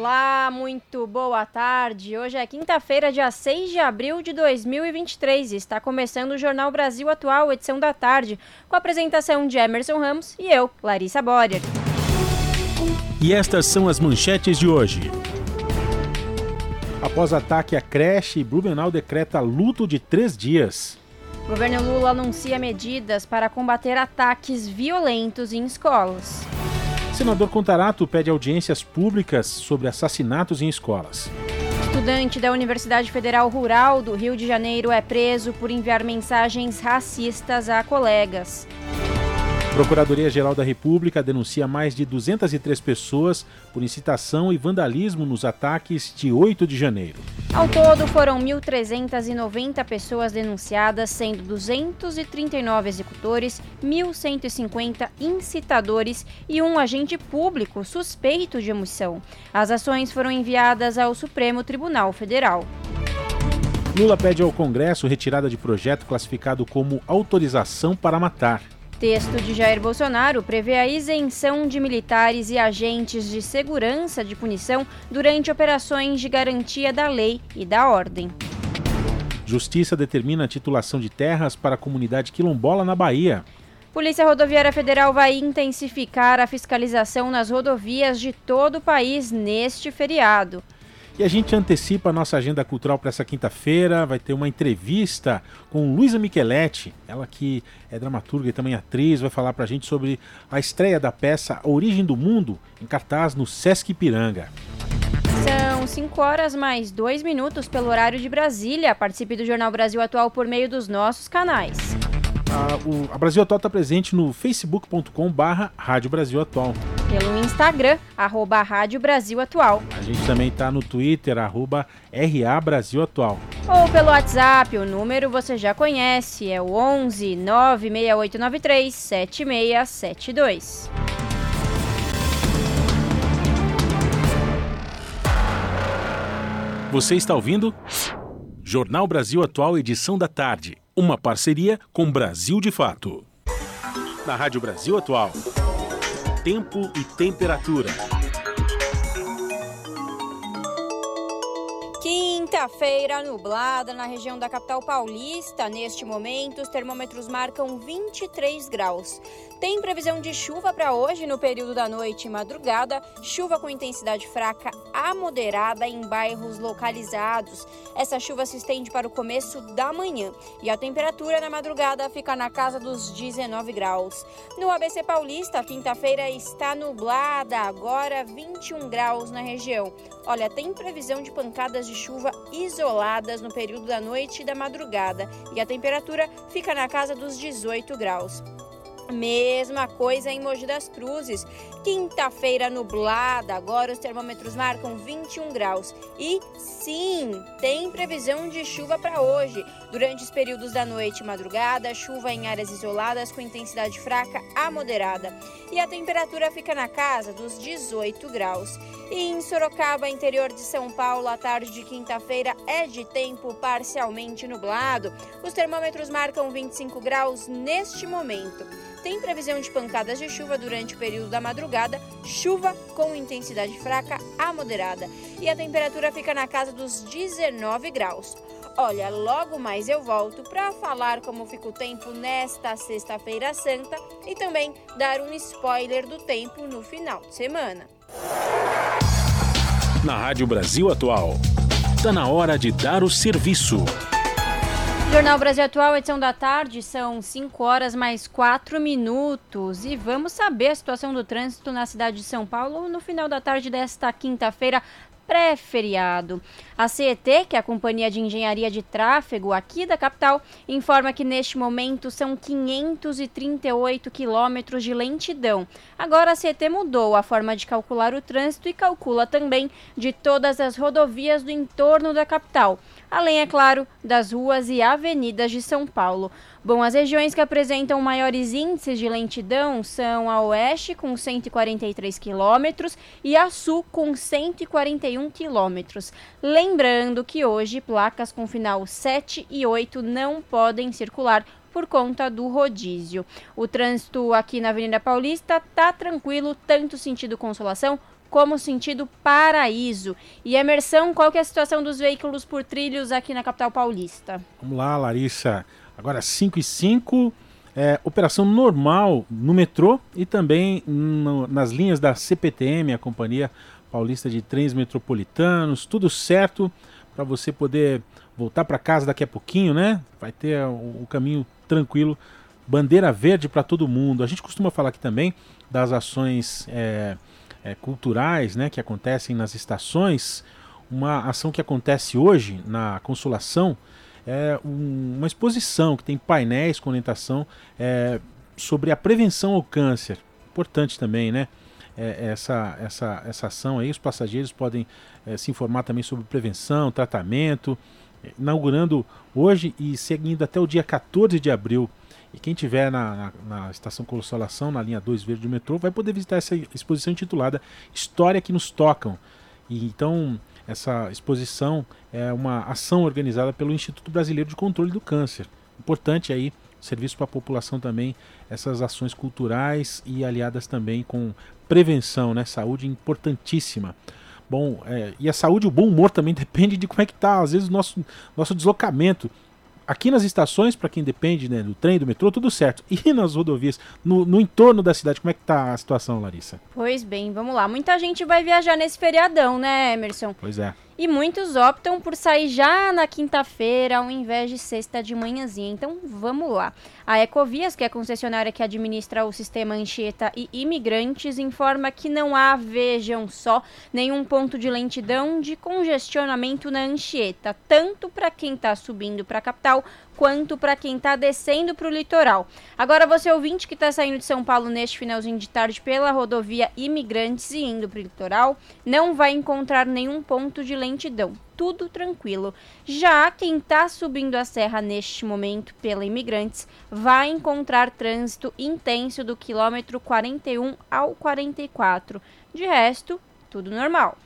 Olá, muito boa tarde. Hoje é quinta-feira, dia 6 de abril de 2023 e está começando o Jornal Brasil Atual, edição da tarde, com a apresentação de Emerson Ramos e eu, Larissa Borer. E estas são as manchetes de hoje. Após ataque à creche, Blumenau decreta luto de três dias. O governo Lula anuncia medidas para combater ataques violentos em escolas. Senador Contarato pede audiências públicas sobre assassinatos em escolas. Estudante da Universidade Federal Rural do Rio de Janeiro é preso por enviar mensagens racistas a colegas. Procuradoria-Geral da República denuncia mais de 203 pessoas por incitação e vandalismo nos ataques de 8 de janeiro. Ao todo, foram 1.390 pessoas denunciadas, sendo 239 executores, 1.150 incitadores e um agente público suspeito de omissão. As ações foram enviadas ao Supremo Tribunal Federal. Lula pede ao Congresso retirada de projeto classificado como autorização para matar. Texto de Jair Bolsonaro prevê a isenção de militares e agentes de segurança de punição durante operações de garantia da lei e da ordem. Justiça determina a titulação de terras para a comunidade quilombola na Bahia. Polícia Rodoviária Federal vai intensificar a fiscalização nas rodovias de todo o país neste feriado. E a gente antecipa a nossa agenda cultural para essa quinta-feira. Vai ter uma entrevista com Luísa Micheletti, ela que é dramaturga e também atriz, vai falar para a gente sobre a estreia da peça Origem do Mundo, em cartaz no Sesc Ipiranga. São 5 horas mais 2 minutos pelo horário de Brasília. Participe do Jornal Brasil Atual por meio dos nossos canais. A, o, a Brasil Atual está presente no facebook.com barra Rádio Brasil Atual. Pelo Instagram, arroba Rádio Brasil Atual. A gente também está no Twitter, arroba RA Brasil Atual. Ou pelo WhatsApp, o número você já conhece, é o 11 96893 7672. Você está ouvindo? Jornal Brasil Atual, edição da tarde. Uma parceria com Brasil de Fato. Na Rádio Brasil Atual. Tempo e temperatura. Quinta-feira nublada na região da capital paulista. Neste momento, os termômetros marcam 23 graus. Tem previsão de chuva para hoje no período da noite e madrugada, chuva com intensidade fraca a moderada em bairros localizados. Essa chuva se estende para o começo da manhã e a temperatura na madrugada fica na casa dos 19 graus. No ABC Paulista, quinta-feira está nublada, agora 21 graus na região. Olha, tem previsão de pancadas de chuva isoladas no período da noite e da madrugada e a temperatura fica na casa dos 18 graus. Mesma coisa em Mogi das Cruzes. Quinta-feira nublada, agora os termômetros marcam 21 graus. E sim, tem previsão de chuva para hoje. Durante os períodos da noite e madrugada, chuva em áreas isoladas com intensidade fraca a moderada. E a temperatura fica na casa dos 18 graus. E em Sorocaba, interior de São Paulo, a tarde de quinta-feira é de tempo parcialmente nublado. Os termômetros marcam 25 graus neste momento. Tem previsão de pancadas de chuva durante o período da madrugada, chuva com intensidade fraca a moderada. E a temperatura fica na casa dos 19 graus. Olha, logo mais eu volto para falar como fica o tempo nesta Sexta-feira Santa e também dar um spoiler do tempo no final de semana. Na Rádio Brasil Atual, está na hora de dar o serviço. Jornal Brasil Atual, edição da tarde, são 5 horas mais 4 minutos. E vamos saber a situação do trânsito na cidade de São Paulo no final da tarde desta quinta-feira pré-feriado. A CET, que é a Companhia de Engenharia de Tráfego aqui da capital, informa que neste momento são 538 quilômetros de lentidão. Agora a CET mudou a forma de calcular o trânsito e calcula também de todas as rodovias do entorno da capital além, é claro, das ruas e avenidas de São Paulo. Bom, as regiões que apresentam maiores índices de lentidão são a oeste, com 143 quilômetros, e a sul, com 141 quilômetros. Lembrando que hoje placas com final 7 e 8 não podem circular por conta do rodízio. O trânsito aqui na Avenida Paulista tá tranquilo, tanto sentido Consolação como sentido paraíso. E Emerson, qual que é a situação dos veículos por trilhos aqui na capital paulista? Vamos lá, Larissa. Agora 5 e 5. É, operação normal no metrô e também no, nas linhas da CPTM, a Companhia Paulista de Trens Metropolitanos, tudo certo para você poder voltar para casa daqui a pouquinho, né? Vai ter o, o caminho tranquilo, bandeira verde para todo mundo. A gente costuma falar aqui também das ações é, é, culturais né, que acontecem nas estações, uma ação que acontece hoje na Consolação é um, uma exposição que tem painéis com orientação é, sobre a prevenção ao câncer. Importante também, né? É, essa, essa, essa ação aí, os passageiros podem é, se informar também sobre prevenção, tratamento, inaugurando hoje e seguindo até o dia 14 de abril e quem tiver na, na, na, estação Consolação, na linha 2 verde do metrô, vai poder visitar essa exposição intitulada História que nos tocam. E então essa exposição é uma ação organizada pelo Instituto Brasileiro de Controle do Câncer. Importante aí serviço para a população também essas ações culturais e aliadas também com prevenção, né? Saúde importantíssima. Bom, é, e a saúde, o bom humor também depende de como é que tá, às vezes, o nosso, nosso deslocamento aqui nas estações, para quem depende né, do trem, do metrô, tudo certo. E nas rodovias, no, no entorno da cidade, como é que tá a situação, Larissa? Pois bem, vamos lá. Muita gente vai viajar nesse feriadão, né, Emerson? Pois é. E muitos optam por sair já na quinta-feira ao invés de sexta de manhãzinha. Então vamos lá. A Ecovias, que é a concessionária que administra o sistema Anchieta e imigrantes, informa que não há, vejam só, nenhum ponto de lentidão de congestionamento na Anchieta, tanto para quem está subindo para a capital quanto para quem está descendo para o litoral. Agora, você ouvinte que está saindo de São Paulo neste finalzinho de tarde pela rodovia Imigrantes e indo para o litoral, não vai encontrar nenhum ponto de lentidão. Tudo tranquilo. Já quem está subindo a serra neste momento pela Imigrantes vai encontrar trânsito intenso do quilômetro 41 ao 44. De resto, tudo normal.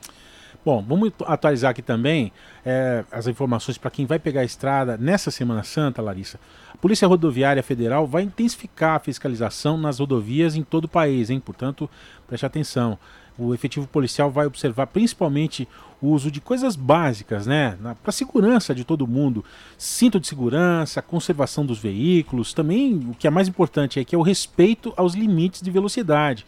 Bom, vamos atualizar aqui também é, as informações para quem vai pegar a estrada nessa Semana Santa, Larissa. A Polícia Rodoviária Federal vai intensificar a fiscalização nas rodovias em todo o país, hein? Portanto, preste atenção. O efetivo policial vai observar principalmente o uso de coisas básicas, né? Para a segurança de todo mundo. Cinto de segurança, conservação dos veículos. Também, o que é mais importante é que é o respeito aos limites de velocidade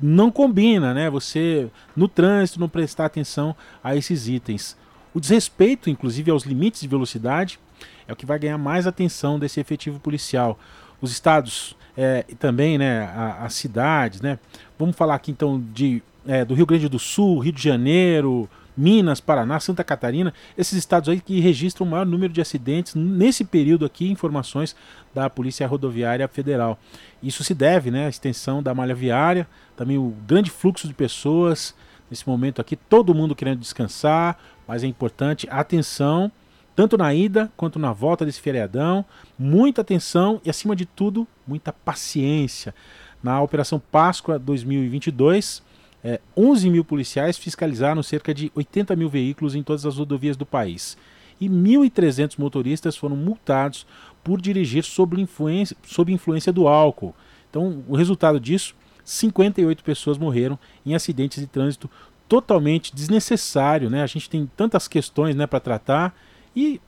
não combina, né? Você no trânsito não prestar atenção a esses itens. O desrespeito, inclusive, aos limites de velocidade é o que vai ganhar mais atenção desse efetivo policial. Os estados é, e também, né, as cidades, né? Vamos falar aqui então de é, do Rio Grande do Sul, Rio de Janeiro, Minas, Paraná, Santa Catarina, esses estados aí que registram o maior número de acidentes nesse período aqui, informações da Polícia Rodoviária Federal. Isso se deve né, à extensão da malha viária, também o grande fluxo de pessoas nesse momento aqui, todo mundo querendo descansar, mas é importante atenção, tanto na ida quanto na volta desse feriadão, muita atenção e, acima de tudo, muita paciência. Na Operação Páscoa 2022, é, 11 mil policiais fiscalizaram cerca de 80 mil veículos em todas as rodovias do país. E 1.300 motoristas foram multados por dirigir sob influência, sob influência do álcool. Então, o resultado disso, 58 pessoas morreram em acidentes de trânsito totalmente desnecessário, né? A gente tem tantas questões, né, para tratar e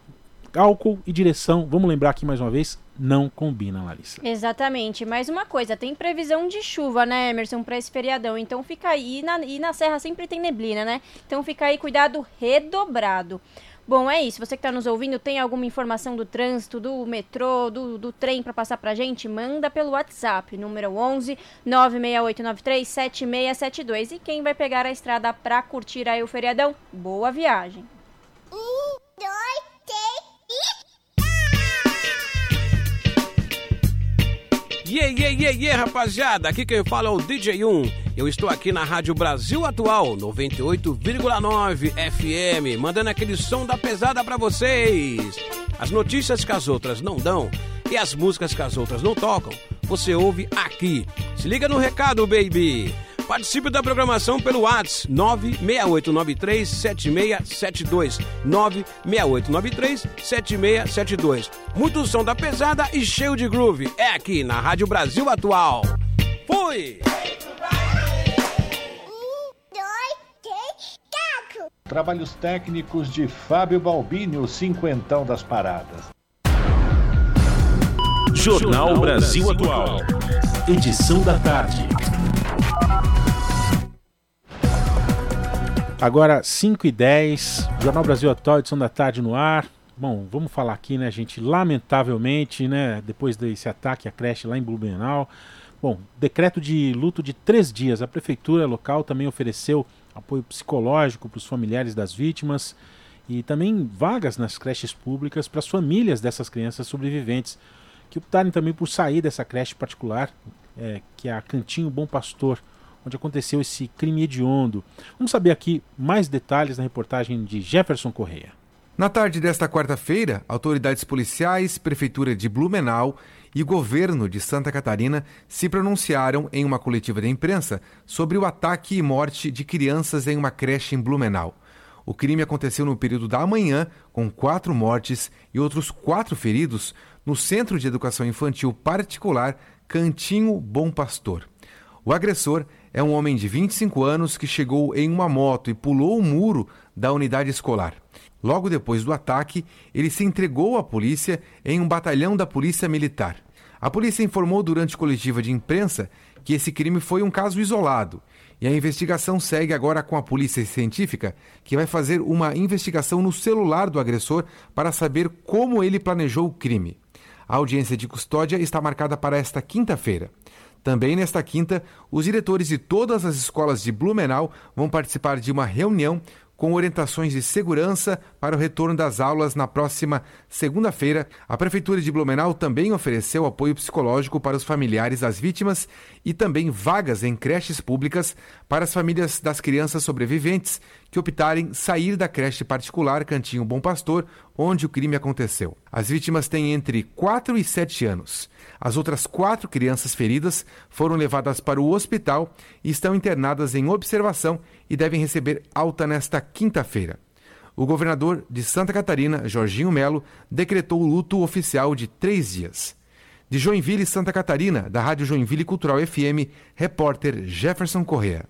álcool e direção, vamos lembrar aqui mais uma vez, não combina, Larissa. Exatamente. Mais uma coisa, tem previsão de chuva, né, Emerson, para esse feriadão. Então fica aí. E na, e na Serra sempre tem neblina, né? Então fica aí, cuidado redobrado. Bom, é isso. Você que está nos ouvindo, tem alguma informação do trânsito, do metrô, do, do trem para passar para gente? Manda pelo WhatsApp, número 11 96893 7672. E quem vai pegar a estrada para curtir aí o feriadão? Boa viagem. Um, dois, Yeah, yeah, yeah, yeah, rapaziada! Aqui quem fala é o DJ1. Eu estou aqui na Rádio Brasil Atual, 98,9 FM, mandando aquele som da pesada para vocês. As notícias que as outras não dão e as músicas que as outras não tocam, você ouve aqui. Se liga no recado, baby! Participe da programação pelo WhatsApp 968937672. 968937672. Muito som da pesada e cheio de groove. É aqui na Rádio Brasil Atual. Fui! Trabalhos técnicos de Fábio Balbini, o cinquentão das paradas. Jornal Brasil Atual. Edição da tarde. Agora, 5 e 10 Jornal Brasil Atual, edição da tarde no ar. Bom, vamos falar aqui, né, gente? Lamentavelmente, né, depois desse ataque à creche lá em Blumenau. Bom, decreto de luto de três dias. A prefeitura local também ofereceu apoio psicológico para os familiares das vítimas e também vagas nas creches públicas para as famílias dessas crianças sobreviventes que optarem também por sair dessa creche particular, é, que é a Cantinho Bom Pastor onde aconteceu esse crime hediondo. Vamos saber aqui mais detalhes na reportagem de Jefferson Correia. Na tarde desta quarta-feira, autoridades policiais, Prefeitura de Blumenau e governo de Santa Catarina se pronunciaram em uma coletiva de imprensa sobre o ataque e morte de crianças em uma creche em Blumenau. O crime aconteceu no período da manhã, com quatro mortes e outros quatro feridos, no Centro de Educação Infantil Particular Cantinho Bom Pastor. O agressor é um homem de 25 anos que chegou em uma moto e pulou o muro da unidade escolar. Logo depois do ataque, ele se entregou à polícia em um batalhão da Polícia Militar. A polícia informou durante coletiva de imprensa que esse crime foi um caso isolado e a investigação segue agora com a polícia científica, que vai fazer uma investigação no celular do agressor para saber como ele planejou o crime. A audiência de custódia está marcada para esta quinta-feira. Também nesta quinta, os diretores de todas as escolas de Blumenau vão participar de uma reunião com orientações de segurança para o retorno das aulas na próxima segunda-feira. A Prefeitura de Blumenau também ofereceu apoio psicológico para os familiares das vítimas e também vagas em creches públicas para as famílias das crianças sobreviventes que optarem sair da creche particular Cantinho Bom Pastor, onde o crime aconteceu. As vítimas têm entre 4 e 7 anos. As outras quatro crianças feridas foram levadas para o hospital e estão internadas em observação e devem receber alta nesta quinta-feira. O governador de Santa Catarina, Jorginho Melo, decretou o luto oficial de três dias. De Joinville, Santa Catarina, da Rádio Joinville Cultural FM, repórter Jefferson Correa.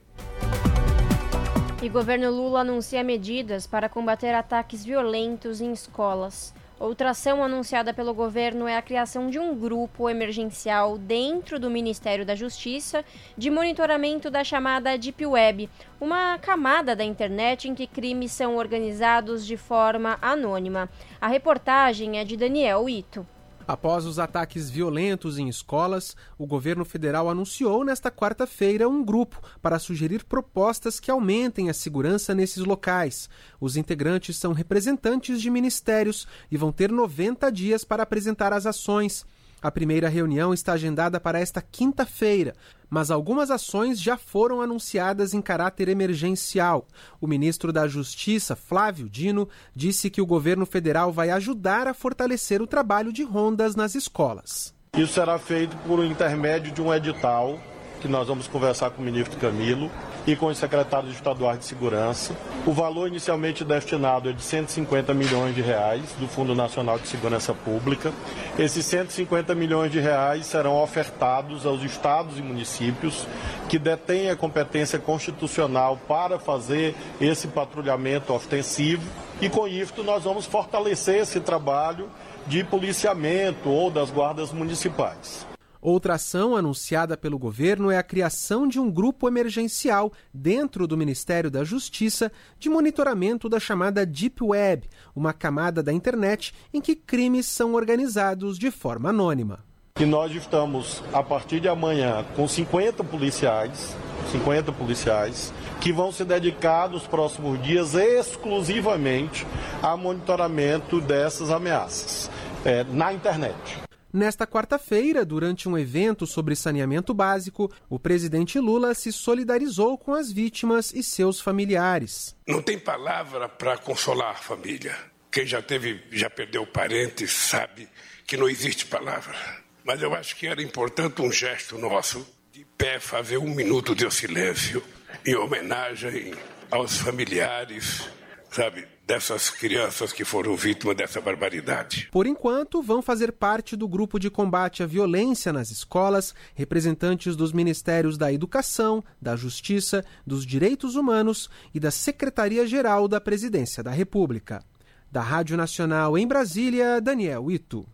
E governo Lula anuncia medidas para combater ataques violentos em escolas. Outra ação anunciada pelo governo é a criação de um grupo emergencial dentro do Ministério da Justiça de monitoramento da chamada Deep Web, uma camada da internet em que crimes são organizados de forma anônima. A reportagem é de Daniel Ito. Após os ataques violentos em escolas, o governo federal anunciou nesta quarta-feira um grupo para sugerir propostas que aumentem a segurança nesses locais. Os integrantes são representantes de ministérios e vão ter 90 dias para apresentar as ações. A primeira reunião está agendada para esta quinta-feira, mas algumas ações já foram anunciadas em caráter emergencial. O ministro da Justiça, Flávio Dino, disse que o governo federal vai ajudar a fortalecer o trabalho de rondas nas escolas. Isso será feito por intermédio de um edital que nós vamos conversar com o ministro Camilo e com os secretários estaduais de segurança. O valor inicialmente destinado é de 150 milhões de reais do Fundo Nacional de Segurança Pública. Esses 150 milhões de reais serão ofertados aos estados e municípios que detêm a competência constitucional para fazer esse patrulhamento ostensivo e com isso nós vamos fortalecer esse trabalho de policiamento ou das guardas municipais. Outra ação anunciada pelo governo é a criação de um grupo emergencial dentro do Ministério da Justiça de monitoramento da chamada Deep Web, uma camada da internet em que crimes são organizados de forma anônima. E nós estamos, a partir de amanhã, com 50 policiais, 50 policiais, que vão se dedicar nos próximos dias exclusivamente a monitoramento dessas ameaças é, na internet. Nesta quarta-feira, durante um evento sobre saneamento básico, o presidente Lula se solidarizou com as vítimas e seus familiares. Não tem palavra para consolar a família. Quem já teve, já perdeu parentes, sabe que não existe palavra. Mas eu acho que era importante um gesto nosso de pé fazer um minuto de silêncio em homenagem aos familiares, sabe, dessas crianças que foram vítimas dessa barbaridade. Por enquanto, vão fazer parte do grupo de combate à violência nas escolas representantes dos Ministérios da Educação, da Justiça, dos Direitos Humanos e da Secretaria-Geral da Presidência da República. Da Rádio Nacional em Brasília, Daniel Ito.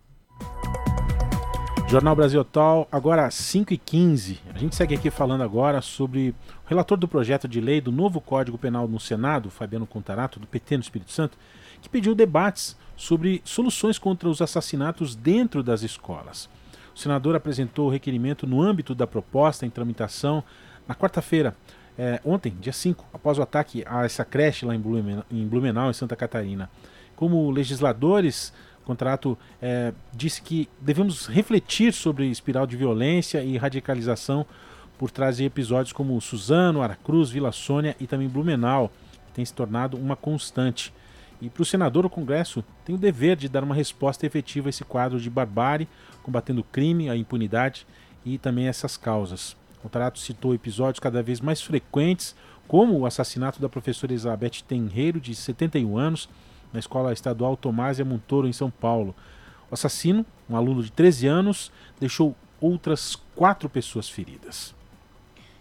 Jornal Brasil Atual, agora às 5h15. A gente segue aqui falando agora sobre relator do projeto de lei do novo Código Penal no Senado, Fabiano Contarato, do PT no Espírito Santo, que pediu debates sobre soluções contra os assassinatos dentro das escolas. O senador apresentou o requerimento no âmbito da proposta em tramitação na quarta-feira, é, ontem, dia 5, após o ataque a essa creche lá em Blumenau, em, Blumenau, em Santa Catarina. Como legisladores o contrato é, disse que devemos refletir sobre espiral de violência e radicalização por trás de episódios como Suzano, Aracruz, Vila Sônia e também Blumenau, tem se tornado uma constante. E para o senador, o Congresso tem o dever de dar uma resposta efetiva a esse quadro de barbárie, combatendo o crime, a impunidade e também essas causas. O contrato citou episódios cada vez mais frequentes, como o assassinato da professora Elizabeth Tenreiro, de 71 anos, na Escola Estadual Tomásia Montoro, em São Paulo. O assassino, um aluno de 13 anos, deixou outras quatro pessoas feridas.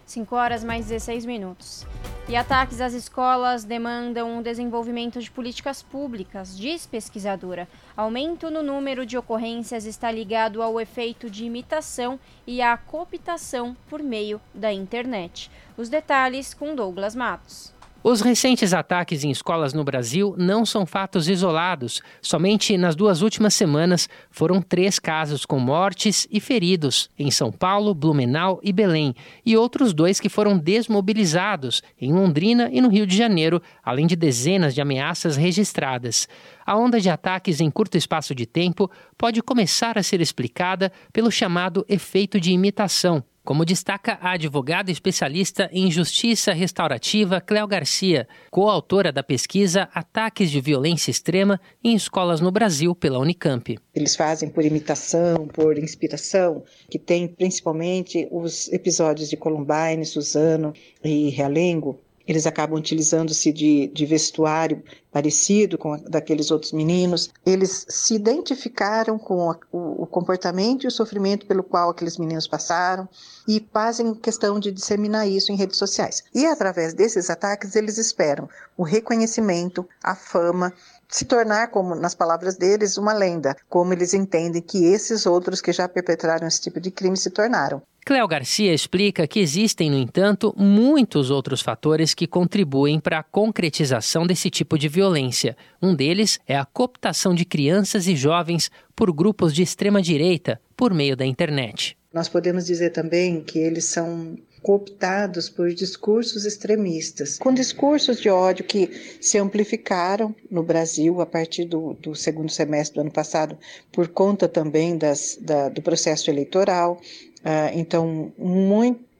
5 horas mais 16 minutos. E ataques às escolas demandam um desenvolvimento de políticas públicas, diz pesquisadora. Aumento no número de ocorrências está ligado ao efeito de imitação e à cooptação por meio da internet. Os detalhes com Douglas Matos. Os recentes ataques em escolas no Brasil não são fatos isolados. Somente nas duas últimas semanas foram três casos com mortes e feridos em São Paulo, Blumenau e Belém, e outros dois que foram desmobilizados em Londrina e no Rio de Janeiro, além de dezenas de ameaças registradas. A onda de ataques em curto espaço de tempo pode começar a ser explicada pelo chamado efeito de imitação como destaca a advogada especialista em justiça restaurativa Cléo Garcia, coautora da pesquisa Ataques de Violência Extrema em Escolas no Brasil pela Unicamp. Eles fazem por imitação, por inspiração, que tem principalmente os episódios de Columbine, Suzano e Realengo, eles acabam utilizando-se de, de, vestuário parecido com daqueles outros meninos. Eles se identificaram com a, o, o, comportamento e o sofrimento pelo qual aqueles meninos passaram e fazem questão de disseminar isso em redes sociais. E através desses ataques, eles esperam o reconhecimento, a fama se tornar, como nas palavras deles, uma lenda, como eles entendem que esses outros que já perpetraram esse tipo de crime se tornaram. Cléo Garcia explica que existem, no entanto, muitos outros fatores que contribuem para a concretização desse tipo de violência. Um deles é a cooptação de crianças e jovens por grupos de extrema-direita por meio da internet. Nós podemos dizer também que eles são cooptados por discursos extremistas, com discursos de ódio que se amplificaram no Brasil a partir do, do segundo semestre do ano passado, por conta também das, da, do processo eleitoral. Uh, então, muito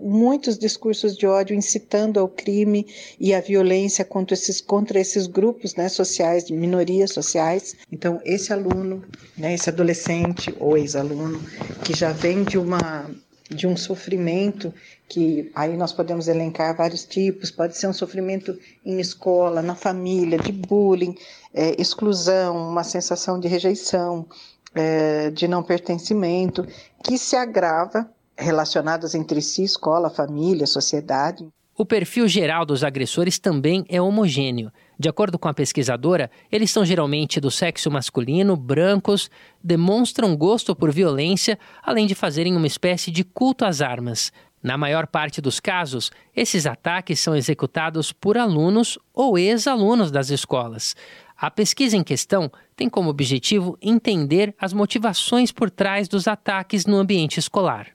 muitos discursos de ódio incitando ao crime e à violência contra esses, contra esses grupos né, sociais, minorias sociais. Então, esse aluno, né, esse adolescente ou ex-aluno, que já vem de uma de um sofrimento que aí nós podemos elencar vários tipos, pode ser um sofrimento em escola, na família, de bullying, é, exclusão, uma sensação de rejeição, é, de não pertencimento, que se agrava relacionadas entre si, escola, família, sociedade. O perfil geral dos agressores também é homogêneo. De acordo com a pesquisadora, eles são geralmente do sexo masculino, brancos, demonstram gosto por violência, além de fazerem uma espécie de culto às armas. Na maior parte dos casos, esses ataques são executados por alunos ou ex-alunos das escolas. A pesquisa em questão tem como objetivo entender as motivações por trás dos ataques no ambiente escolar.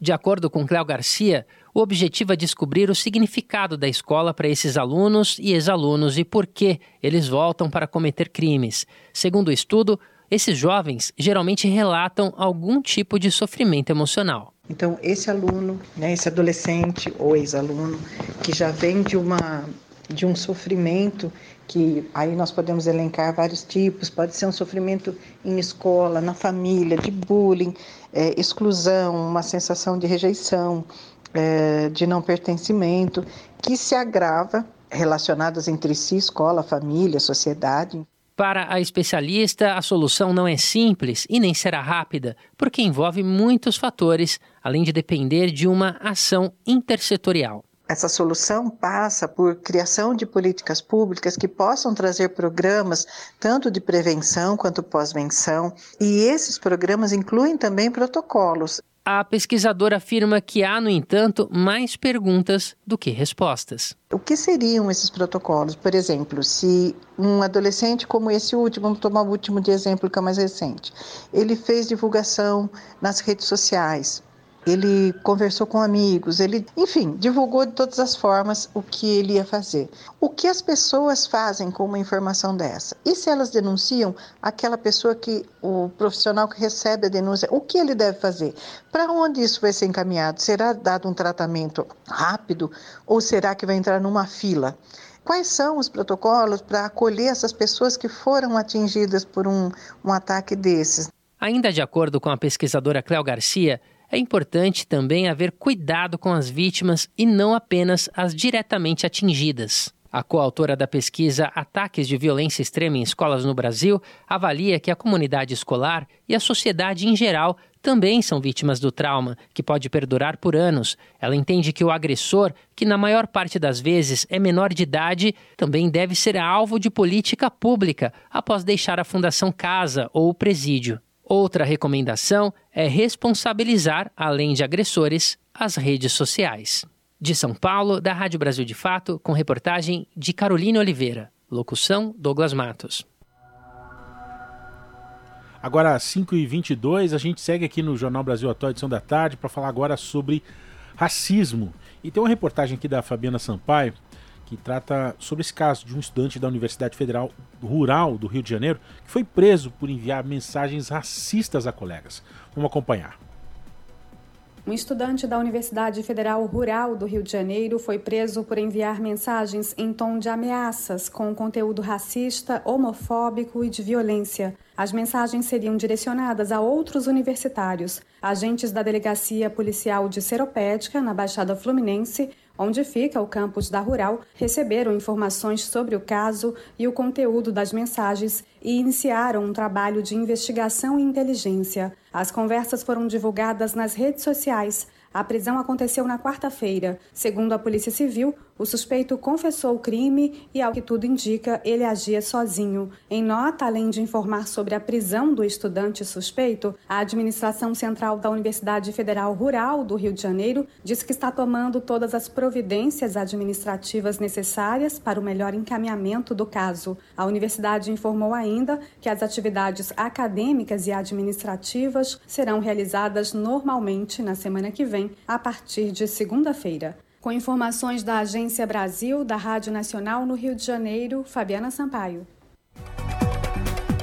De acordo com Cléo Garcia, o objetivo é descobrir o significado da escola para esses alunos e ex-alunos e por que eles voltam para cometer crimes. Segundo o estudo, esses jovens geralmente relatam algum tipo de sofrimento emocional. Então, esse aluno, né, esse adolescente ou ex-aluno que já vem de uma de um sofrimento que aí nós podemos elencar vários tipos, pode ser um sofrimento em escola, na família, de bullying, é, exclusão, uma sensação de rejeição, é, de não pertencimento, que se agrava relacionadas entre si, escola, família, sociedade. Para a especialista, a solução não é simples e nem será rápida, porque envolve muitos fatores, além de depender de uma ação intersetorial. Essa solução passa por criação de políticas públicas que possam trazer programas tanto de prevenção quanto pós-venção, e esses programas incluem também protocolos. A pesquisadora afirma que há, no entanto, mais perguntas do que respostas. O que seriam esses protocolos? Por exemplo, se um adolescente como esse último, vamos tomar o último de exemplo que é mais recente, ele fez divulgação nas redes sociais, ele conversou com amigos, ele, enfim, divulgou de todas as formas o que ele ia fazer. O que as pessoas fazem com uma informação dessa? E se elas denunciam aquela pessoa que, o profissional que recebe a denúncia, o que ele deve fazer? Para onde isso vai ser encaminhado? Será dado um tratamento rápido ou será que vai entrar numa fila? Quais são os protocolos para acolher essas pessoas que foram atingidas por um, um ataque desses? Ainda de acordo com a pesquisadora Cléo Garcia, é importante também haver cuidado com as vítimas e não apenas as diretamente atingidas. A coautora da pesquisa Ataques de Violência Extrema em Escolas no Brasil avalia que a comunidade escolar e a sociedade em geral também são vítimas do trauma, que pode perdurar por anos. Ela entende que o agressor, que na maior parte das vezes é menor de idade, também deve ser alvo de política pública após deixar a Fundação Casa ou o presídio. Outra recomendação é responsabilizar, além de agressores, as redes sociais. De São Paulo, da Rádio Brasil de Fato, com reportagem de Carolina Oliveira. Locução: Douglas Matos. Agora, às 5h22, a gente segue aqui no Jornal Brasil Atual, edição da tarde, para falar agora sobre racismo. E tem uma reportagem aqui da Fabiana Sampaio que trata sobre esse caso de um estudante da Universidade Federal Rural do Rio de Janeiro que foi preso por enviar mensagens racistas a colegas. Vamos acompanhar. Um estudante da Universidade Federal Rural do Rio de Janeiro foi preso por enviar mensagens em tom de ameaças com conteúdo racista, homofóbico e de violência. As mensagens seriam direcionadas a outros universitários. Agentes da Delegacia Policial de Seropédica, na Baixada Fluminense, onde fica o campus da Rural, receberam informações sobre o caso e o conteúdo das mensagens e iniciaram um trabalho de investigação e inteligência. As conversas foram divulgadas nas redes sociais. A prisão aconteceu na quarta-feira. Segundo a Polícia Civil, o suspeito confessou o crime e, ao que tudo indica, ele agia sozinho. Em nota, além de informar sobre a prisão do estudante suspeito, a Administração Central da Universidade Federal Rural do Rio de Janeiro disse que está tomando todas as providências administrativas necessárias para o melhor encaminhamento do caso. A universidade informou ainda que as atividades acadêmicas e administrativas serão realizadas normalmente na semana que vem a partir de segunda-feira. Com informações da Agência Brasil, da Rádio Nacional no Rio de Janeiro, Fabiana Sampaio.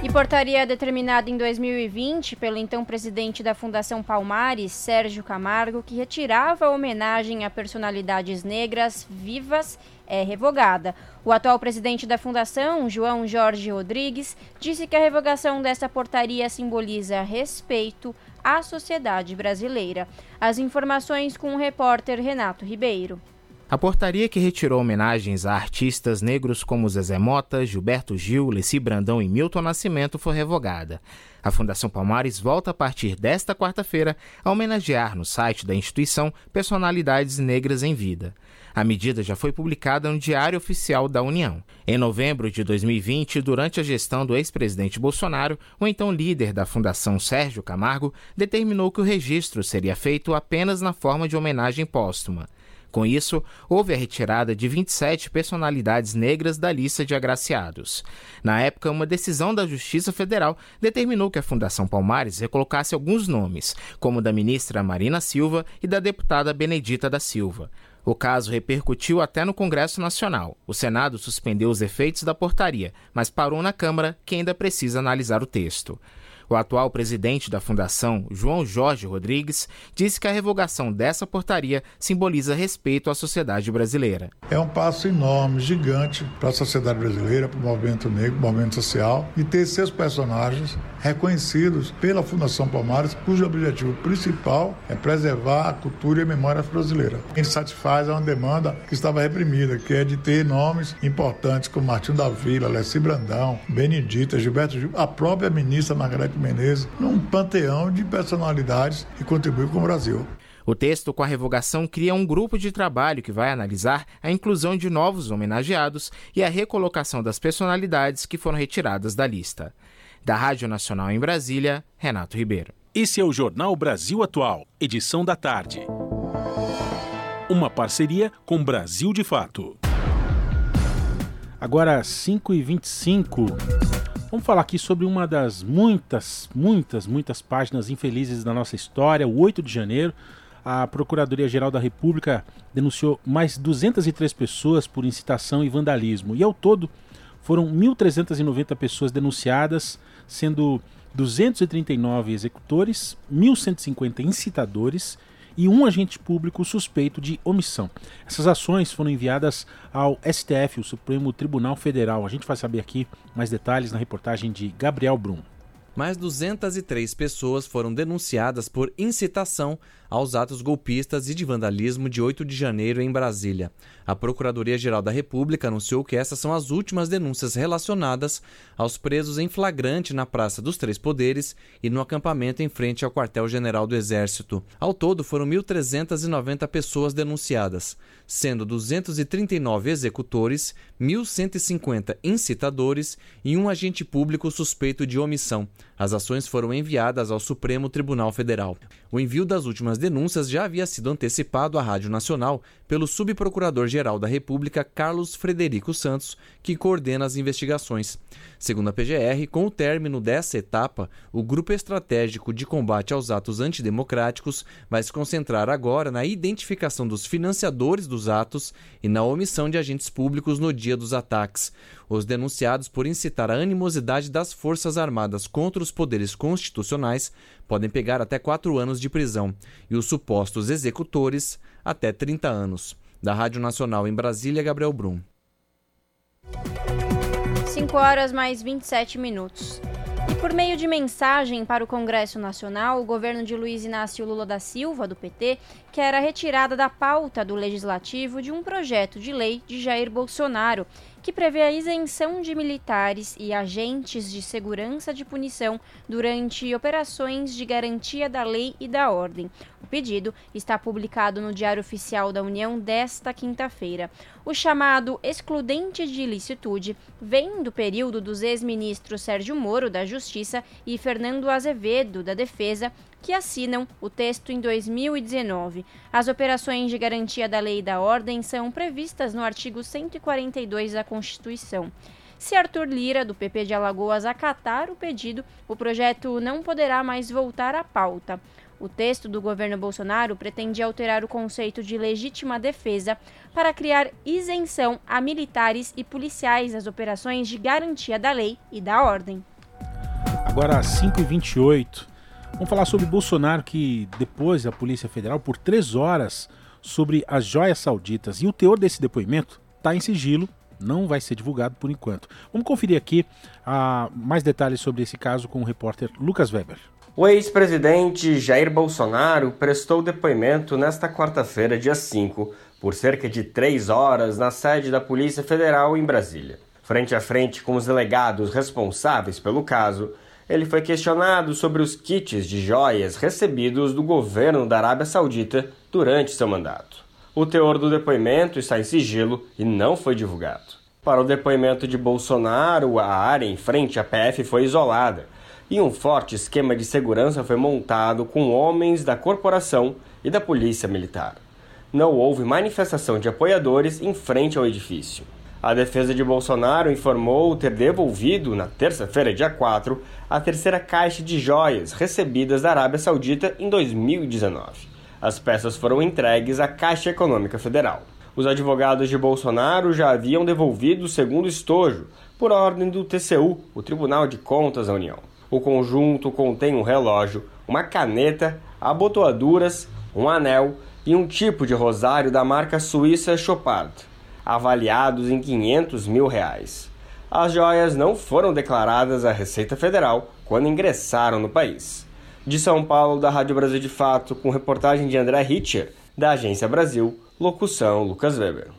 E portaria determinada em 2020 pelo então presidente da Fundação Palmares, Sérgio Camargo, que retirava a homenagem a personalidades negras vivas, é revogada. O atual presidente da Fundação, João Jorge Rodrigues, disse que a revogação dessa portaria simboliza respeito à sociedade brasileira. As informações com o repórter Renato Ribeiro. A portaria que retirou homenagens a artistas negros como Zezé Mota, Gilberto Gil, Leci Brandão e Milton Nascimento foi revogada. A Fundação Palmares volta a partir desta quarta-feira a homenagear no site da instituição personalidades negras em vida. A medida já foi publicada no Diário Oficial da União. Em novembro de 2020, durante a gestão do ex-presidente Bolsonaro, o então líder da Fundação Sérgio Camargo determinou que o registro seria feito apenas na forma de homenagem póstuma. Com isso, houve a retirada de 27 personalidades negras da lista de agraciados. Na época, uma decisão da Justiça Federal determinou que a Fundação Palmares recolocasse alguns nomes, como da ministra Marina Silva e da deputada Benedita da Silva. O caso repercutiu até no Congresso Nacional. O Senado suspendeu os efeitos da portaria, mas parou na Câmara, que ainda precisa analisar o texto. O atual presidente da fundação, João Jorge Rodrigues, disse que a revogação dessa portaria simboliza respeito à sociedade brasileira. É um passo enorme, gigante para a sociedade brasileira, para o movimento negro, movimento social, e ter seus personagens reconhecidos pela Fundação Palmares, cujo objetivo principal é preservar a cultura e a memória brasileira. Ele satisfaz uma demanda que estava reprimida, que é de ter nomes importantes como Martinho da Vila, Alessi Brandão, Benedita, Gilberto Gil, a própria ministra Margarete Menezes, num panteão de personalidades que contribuiu com o Brasil. O texto com a revogação cria um grupo de trabalho que vai analisar a inclusão de novos homenageados e a recolocação das personalidades que foram retiradas da lista. Da Rádio Nacional em Brasília, Renato Ribeiro. Esse é o Jornal Brasil Atual, edição da tarde. Uma parceria com Brasil de Fato. Agora, 5h25. Vamos falar aqui sobre uma das muitas, muitas, muitas páginas infelizes da nossa história, o 8 de janeiro. A Procuradoria-Geral da República denunciou mais 203 pessoas por incitação e vandalismo. E ao todo, foram 1.390 pessoas denunciadas, sendo 239 executores, 1.150 incitadores e um agente público suspeito de omissão. Essas ações foram enviadas ao STF, o Supremo Tribunal Federal. A gente vai saber aqui mais detalhes na reportagem de Gabriel Brum. Mais 203 pessoas foram denunciadas por incitação aos atos golpistas e de vandalismo de 8 de janeiro em Brasília. A Procuradoria-Geral da República anunciou que essas são as últimas denúncias relacionadas aos presos em flagrante na Praça dos Três Poderes e no acampamento em frente ao Quartel-General do Exército. Ao todo, foram 1.390 pessoas denunciadas, sendo 239 executores, 1.150 incitadores e um agente público suspeito de omissão. As ações foram enviadas ao Supremo Tribunal Federal. O envio das últimas denúncias já havia sido antecipado à Rádio Nacional pelo Subprocurador-Geral da República, Carlos Frederico Santos, que coordena as investigações. Segundo a PGR, com o término dessa etapa, o Grupo Estratégico de Combate aos Atos Antidemocráticos vai se concentrar agora na identificação dos financiadores dos atos e na omissão de agentes públicos no dia dos ataques. Os denunciados por incitar a animosidade das Forças Armadas contra os poderes constitucionais podem pegar até quatro anos de prisão e os supostos executores até 30 anos. Da Rádio Nacional em Brasília, Gabriel Brum. 5 horas mais 27 minutos. E por meio de mensagem para o Congresso Nacional, o governo de Luiz Inácio Lula da Silva, do PT, quer a retirada da pauta do legislativo de um projeto de lei de Jair Bolsonaro que prevê a isenção de militares e agentes de segurança de punição durante operações de garantia da lei e da ordem. O pedido está publicado no Diário Oficial da União desta quinta-feira. O chamado excludente de ilicitude vem do período dos ex-ministros Sérgio Moro, da Justiça, e Fernando Azevedo, da Defesa, que assinam o texto em 2019. As operações de garantia da lei e da ordem são previstas no artigo 142 da Constituição. Se Arthur Lira, do PP de Alagoas, acatar o pedido, o projeto não poderá mais voltar à pauta. O texto do governo Bolsonaro pretende alterar o conceito de legítima defesa para criar isenção a militares e policiais nas operações de garantia da lei e da ordem. Agora, 5h28. Vamos falar sobre Bolsonaro, que depois da Polícia Federal, por três horas, sobre as joias sauditas. E o teor desse depoimento está em sigilo, não vai ser divulgado por enquanto. Vamos conferir aqui uh, mais detalhes sobre esse caso com o repórter Lucas Weber. O ex-presidente Jair Bolsonaro prestou depoimento nesta quarta-feira, dia 5, por cerca de três horas na sede da Polícia Federal em Brasília. Frente a frente com os delegados responsáveis pelo caso, ele foi questionado sobre os kits de joias recebidos do governo da Arábia Saudita durante seu mandato. O teor do depoimento está em sigilo e não foi divulgado. Para o depoimento de Bolsonaro, a área em frente à PF foi isolada e um forte esquema de segurança foi montado com homens da corporação e da Polícia Militar. Não houve manifestação de apoiadores em frente ao edifício. A defesa de Bolsonaro informou ter devolvido, na terça-feira, dia 4, a terceira caixa de joias recebidas da Arábia Saudita em 2019. As peças foram entregues à Caixa Econômica Federal. Os advogados de Bolsonaro já haviam devolvido o segundo estojo, por ordem do TCU, o Tribunal de Contas da União. O conjunto contém um relógio, uma caneta, abotoaduras, um anel e um tipo de rosário da marca suíça Chopard, avaliados em 500 mil reais. As joias não foram declaradas à Receita Federal quando ingressaram no país. De São Paulo, da Rádio Brasil de Fato, com reportagem de André Hitcher, da Agência Brasil, locução Lucas Weber.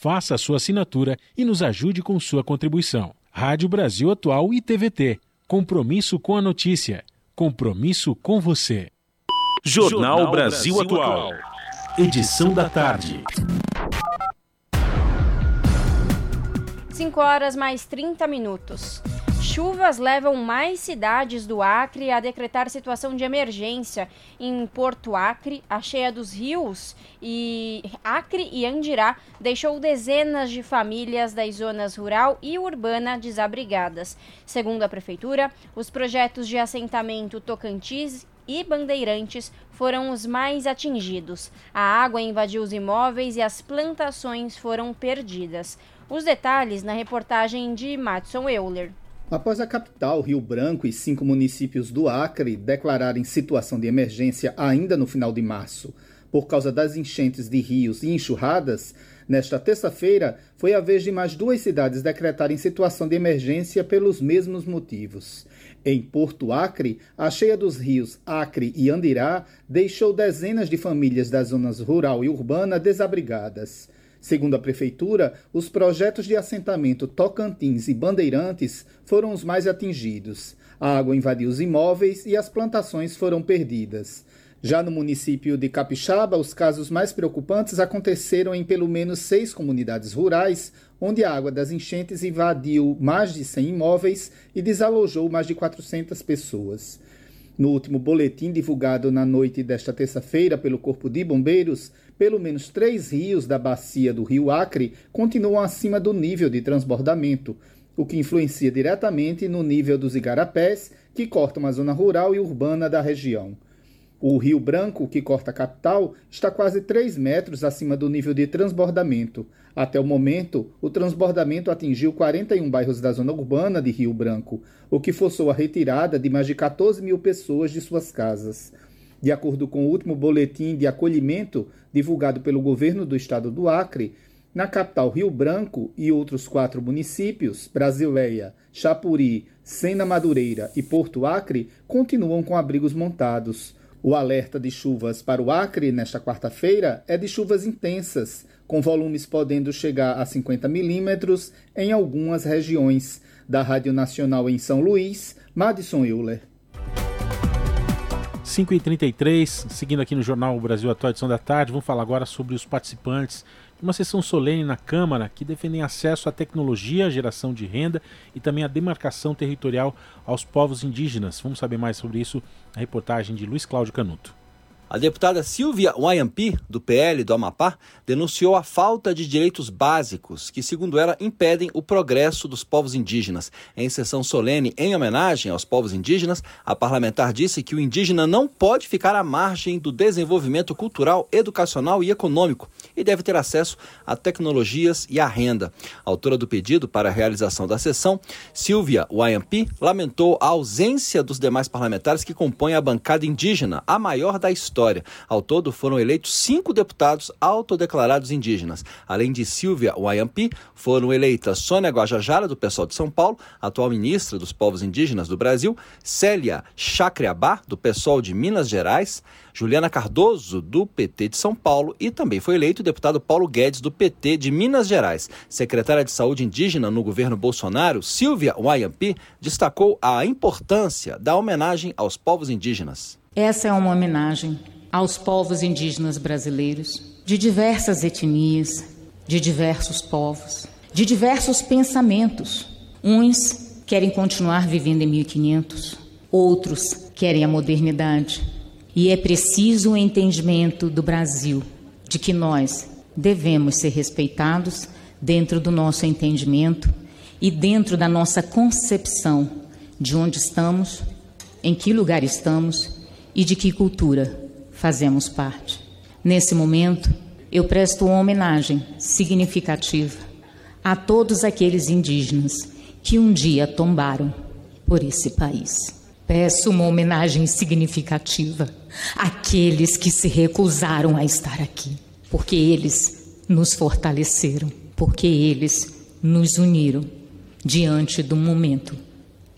faça a sua assinatura e nos ajude com sua contribuição. Rádio Brasil Atual e TVT. Compromisso com a notícia. Compromisso com você. Jornal Brasil Atual. Edição da tarde. 5 horas mais 30 minutos. Chuvas levam mais cidades do Acre a decretar situação de emergência. Em Porto Acre, a cheia dos rios e Acre e Andirá deixou dezenas de famílias das zonas rural e urbana desabrigadas. Segundo a prefeitura, os projetos de assentamento Tocantins e Bandeirantes foram os mais atingidos. A água invadiu os imóveis e as plantações foram perdidas. Os detalhes na reportagem de Matson Euler. Após a capital, Rio Branco e cinco municípios do Acre declararem situação de emergência ainda no final de março, por causa das enchentes de rios e enxurradas, nesta terça-feira foi a vez de mais duas cidades decretarem situação de emergência pelos mesmos motivos. Em Porto Acre, a cheia dos rios Acre e Andirá deixou dezenas de famílias das zonas rural e urbana desabrigadas. Segundo a Prefeitura, os projetos de assentamento Tocantins e Bandeirantes foram os mais atingidos. A água invadiu os imóveis e as plantações foram perdidas. Já no município de Capixaba, os casos mais preocupantes aconteceram em pelo menos seis comunidades rurais, onde a água das enchentes invadiu mais de 100 imóveis e desalojou mais de 400 pessoas. No último boletim divulgado na noite desta terça-feira pelo Corpo de Bombeiros, pelo menos três rios da bacia do Rio Acre continuam acima do nível de transbordamento, o que influencia diretamente no nível dos igarapés, que cortam a zona rural e urbana da região. O Rio Branco, que corta a capital, está quase 3 metros acima do nível de transbordamento. Até o momento, o transbordamento atingiu 41 bairros da zona urbana de Rio Branco, o que forçou a retirada de mais de 14 mil pessoas de suas casas. De acordo com o último boletim de acolhimento divulgado pelo governo do estado do Acre, na capital Rio Branco e outros quatro municípios, Brasileia, Chapuri, Sena Madureira e Porto Acre, continuam com abrigos montados. O alerta de chuvas para o Acre nesta quarta-feira é de chuvas intensas, com volumes podendo chegar a 50 milímetros em algumas regiões. Da Rádio Nacional em São Luís, Madison Euler. 5h33, seguindo aqui no Jornal Brasil Atual, edição da tarde, vamos falar agora sobre os participantes uma sessão solene na Câmara que defendem acesso à tecnologia, geração de renda e também a demarcação territorial aos povos indígenas. Vamos saber mais sobre isso na reportagem de Luiz Cláudio Canuto. A deputada Silvia Wayampi, do PL do Amapá, denunciou a falta de direitos básicos que, segundo ela, impedem o progresso dos povos indígenas. Em sessão solene em homenagem aos povos indígenas, a parlamentar disse que o indígena não pode ficar à margem do desenvolvimento cultural, educacional e econômico e deve ter acesso a tecnologias e à renda. A autora do pedido para a realização da sessão, Silvia Wayampi, lamentou a ausência dos demais parlamentares que compõem a bancada indígena, a maior da história Ao todo, foram eleitos cinco deputados autodeclarados indígenas. Além de Silvia Wayampi, foram eleitas Sônia Guajajara, do pessoal de São Paulo, atual ministra dos povos indígenas do Brasil, Célia Chacreabá, do pessoal de Minas Gerais, Juliana Cardoso, do PT de São Paulo, e também foi eleito o deputado Paulo Guedes, do PT de Minas Gerais. Secretária de Saúde Indígena no governo Bolsonaro, Silvia Wayampi, destacou a importância da homenagem aos povos indígenas. Essa é uma homenagem aos povos indígenas brasileiros, de diversas etnias, de diversos povos, de diversos pensamentos. Uns querem continuar vivendo em 1500, outros querem a modernidade. E é preciso o um entendimento do Brasil de que nós devemos ser respeitados dentro do nosso entendimento e dentro da nossa concepção de onde estamos, em que lugar estamos e de que cultura fazemos parte. Nesse momento, eu presto uma homenagem significativa a todos aqueles indígenas que um dia tombaram por esse país. Peço uma homenagem significativa àqueles que se recusaram a estar aqui, porque eles nos fortaleceram, porque eles nos uniram diante do momento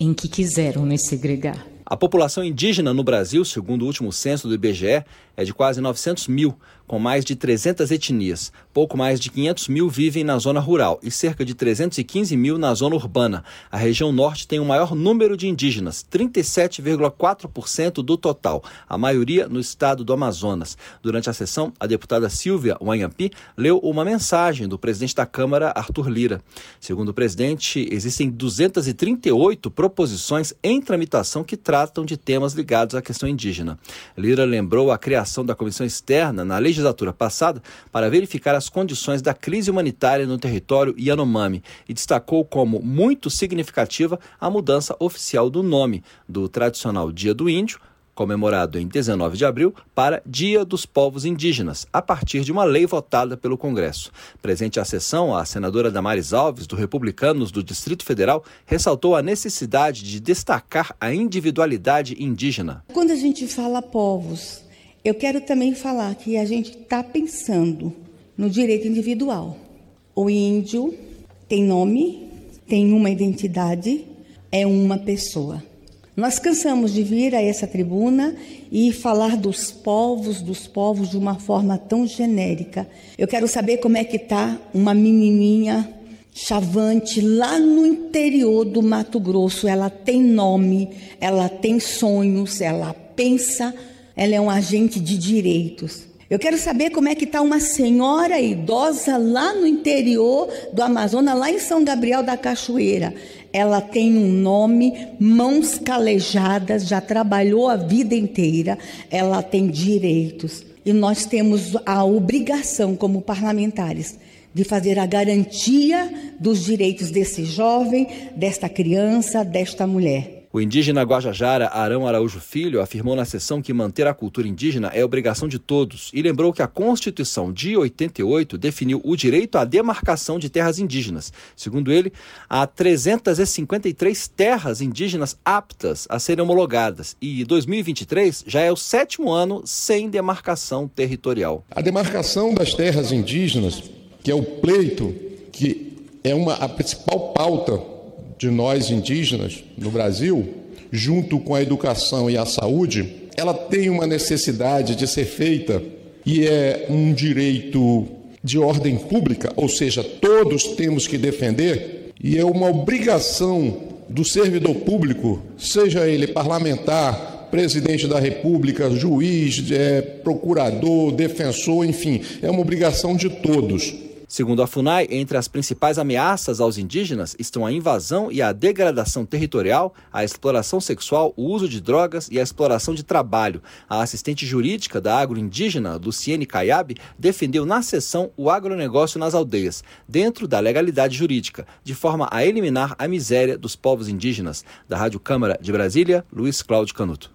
em que quiseram nos segregar. A população indígena no Brasil, segundo o último censo do IBGE, é de quase 900 mil, com mais de 300 etnias. Pouco mais de 500 mil vivem na zona rural e cerca de 315 mil na zona urbana. A região norte tem o maior número de indígenas, 37,4% do total, a maioria no estado do Amazonas. Durante a sessão, a deputada Silvia Wanhampi leu uma mensagem do presidente da Câmara, Arthur Lira. Segundo o presidente, existem 238 proposições em tramitação que tratam de temas ligados à questão indígena. Lira lembrou a criação criação da comissão externa na legislatura passada para verificar as condições da crise humanitária no território Yanomami e destacou como muito significativa a mudança oficial do nome do tradicional Dia do Índio comemorado em 19 de abril, para Dia dos Povos Indígenas, a partir de uma lei votada pelo Congresso. Presente à sessão, a senadora Damares Alves, do Republicanos do Distrito Federal, ressaltou a necessidade de destacar a individualidade indígena. Quando a gente fala povos, eu quero também falar que a gente está pensando no direito individual. O índio tem nome, tem uma identidade, é uma pessoa. Nós cansamos de vir a essa tribuna e falar dos povos, dos povos de uma forma tão genérica. Eu quero saber como é que está uma menininha chavante lá no interior do Mato Grosso. Ela tem nome, ela tem sonhos, ela pensa ela é um agente de direitos. Eu quero saber como é que está uma senhora idosa lá no interior do Amazonas, lá em São Gabriel da Cachoeira. Ela tem um nome, mãos calejadas, já trabalhou a vida inteira, ela tem direitos. E nós temos a obrigação, como parlamentares, de fazer a garantia dos direitos desse jovem, desta criança, desta mulher. O indígena Guajajara Arão Araújo Filho afirmou na sessão que manter a cultura indígena é obrigação de todos e lembrou que a Constituição de 88 definiu o direito à demarcação de terras indígenas. Segundo ele, há 353 terras indígenas aptas a serem homologadas e 2023 já é o sétimo ano sem demarcação territorial. A demarcação das terras indígenas, que é o pleito que é uma, a principal pauta de nós indígenas no Brasil, junto com a educação e a saúde, ela tem uma necessidade de ser feita e é um direito de ordem pública, ou seja, todos temos que defender, e é uma obrigação do servidor público, seja ele parlamentar, presidente da República, juiz, é, procurador, defensor, enfim, é uma obrigação de todos Segundo a FUNAI, entre as principais ameaças aos indígenas estão a invasão e a degradação territorial, a exploração sexual, o uso de drogas e a exploração de trabalho. A assistente jurídica da agroindígena, Luciene Caiabe, defendeu na sessão o agronegócio nas aldeias, dentro da legalidade jurídica, de forma a eliminar a miséria dos povos indígenas. Da Rádio Câmara de Brasília, Luiz Cláudio Canuto.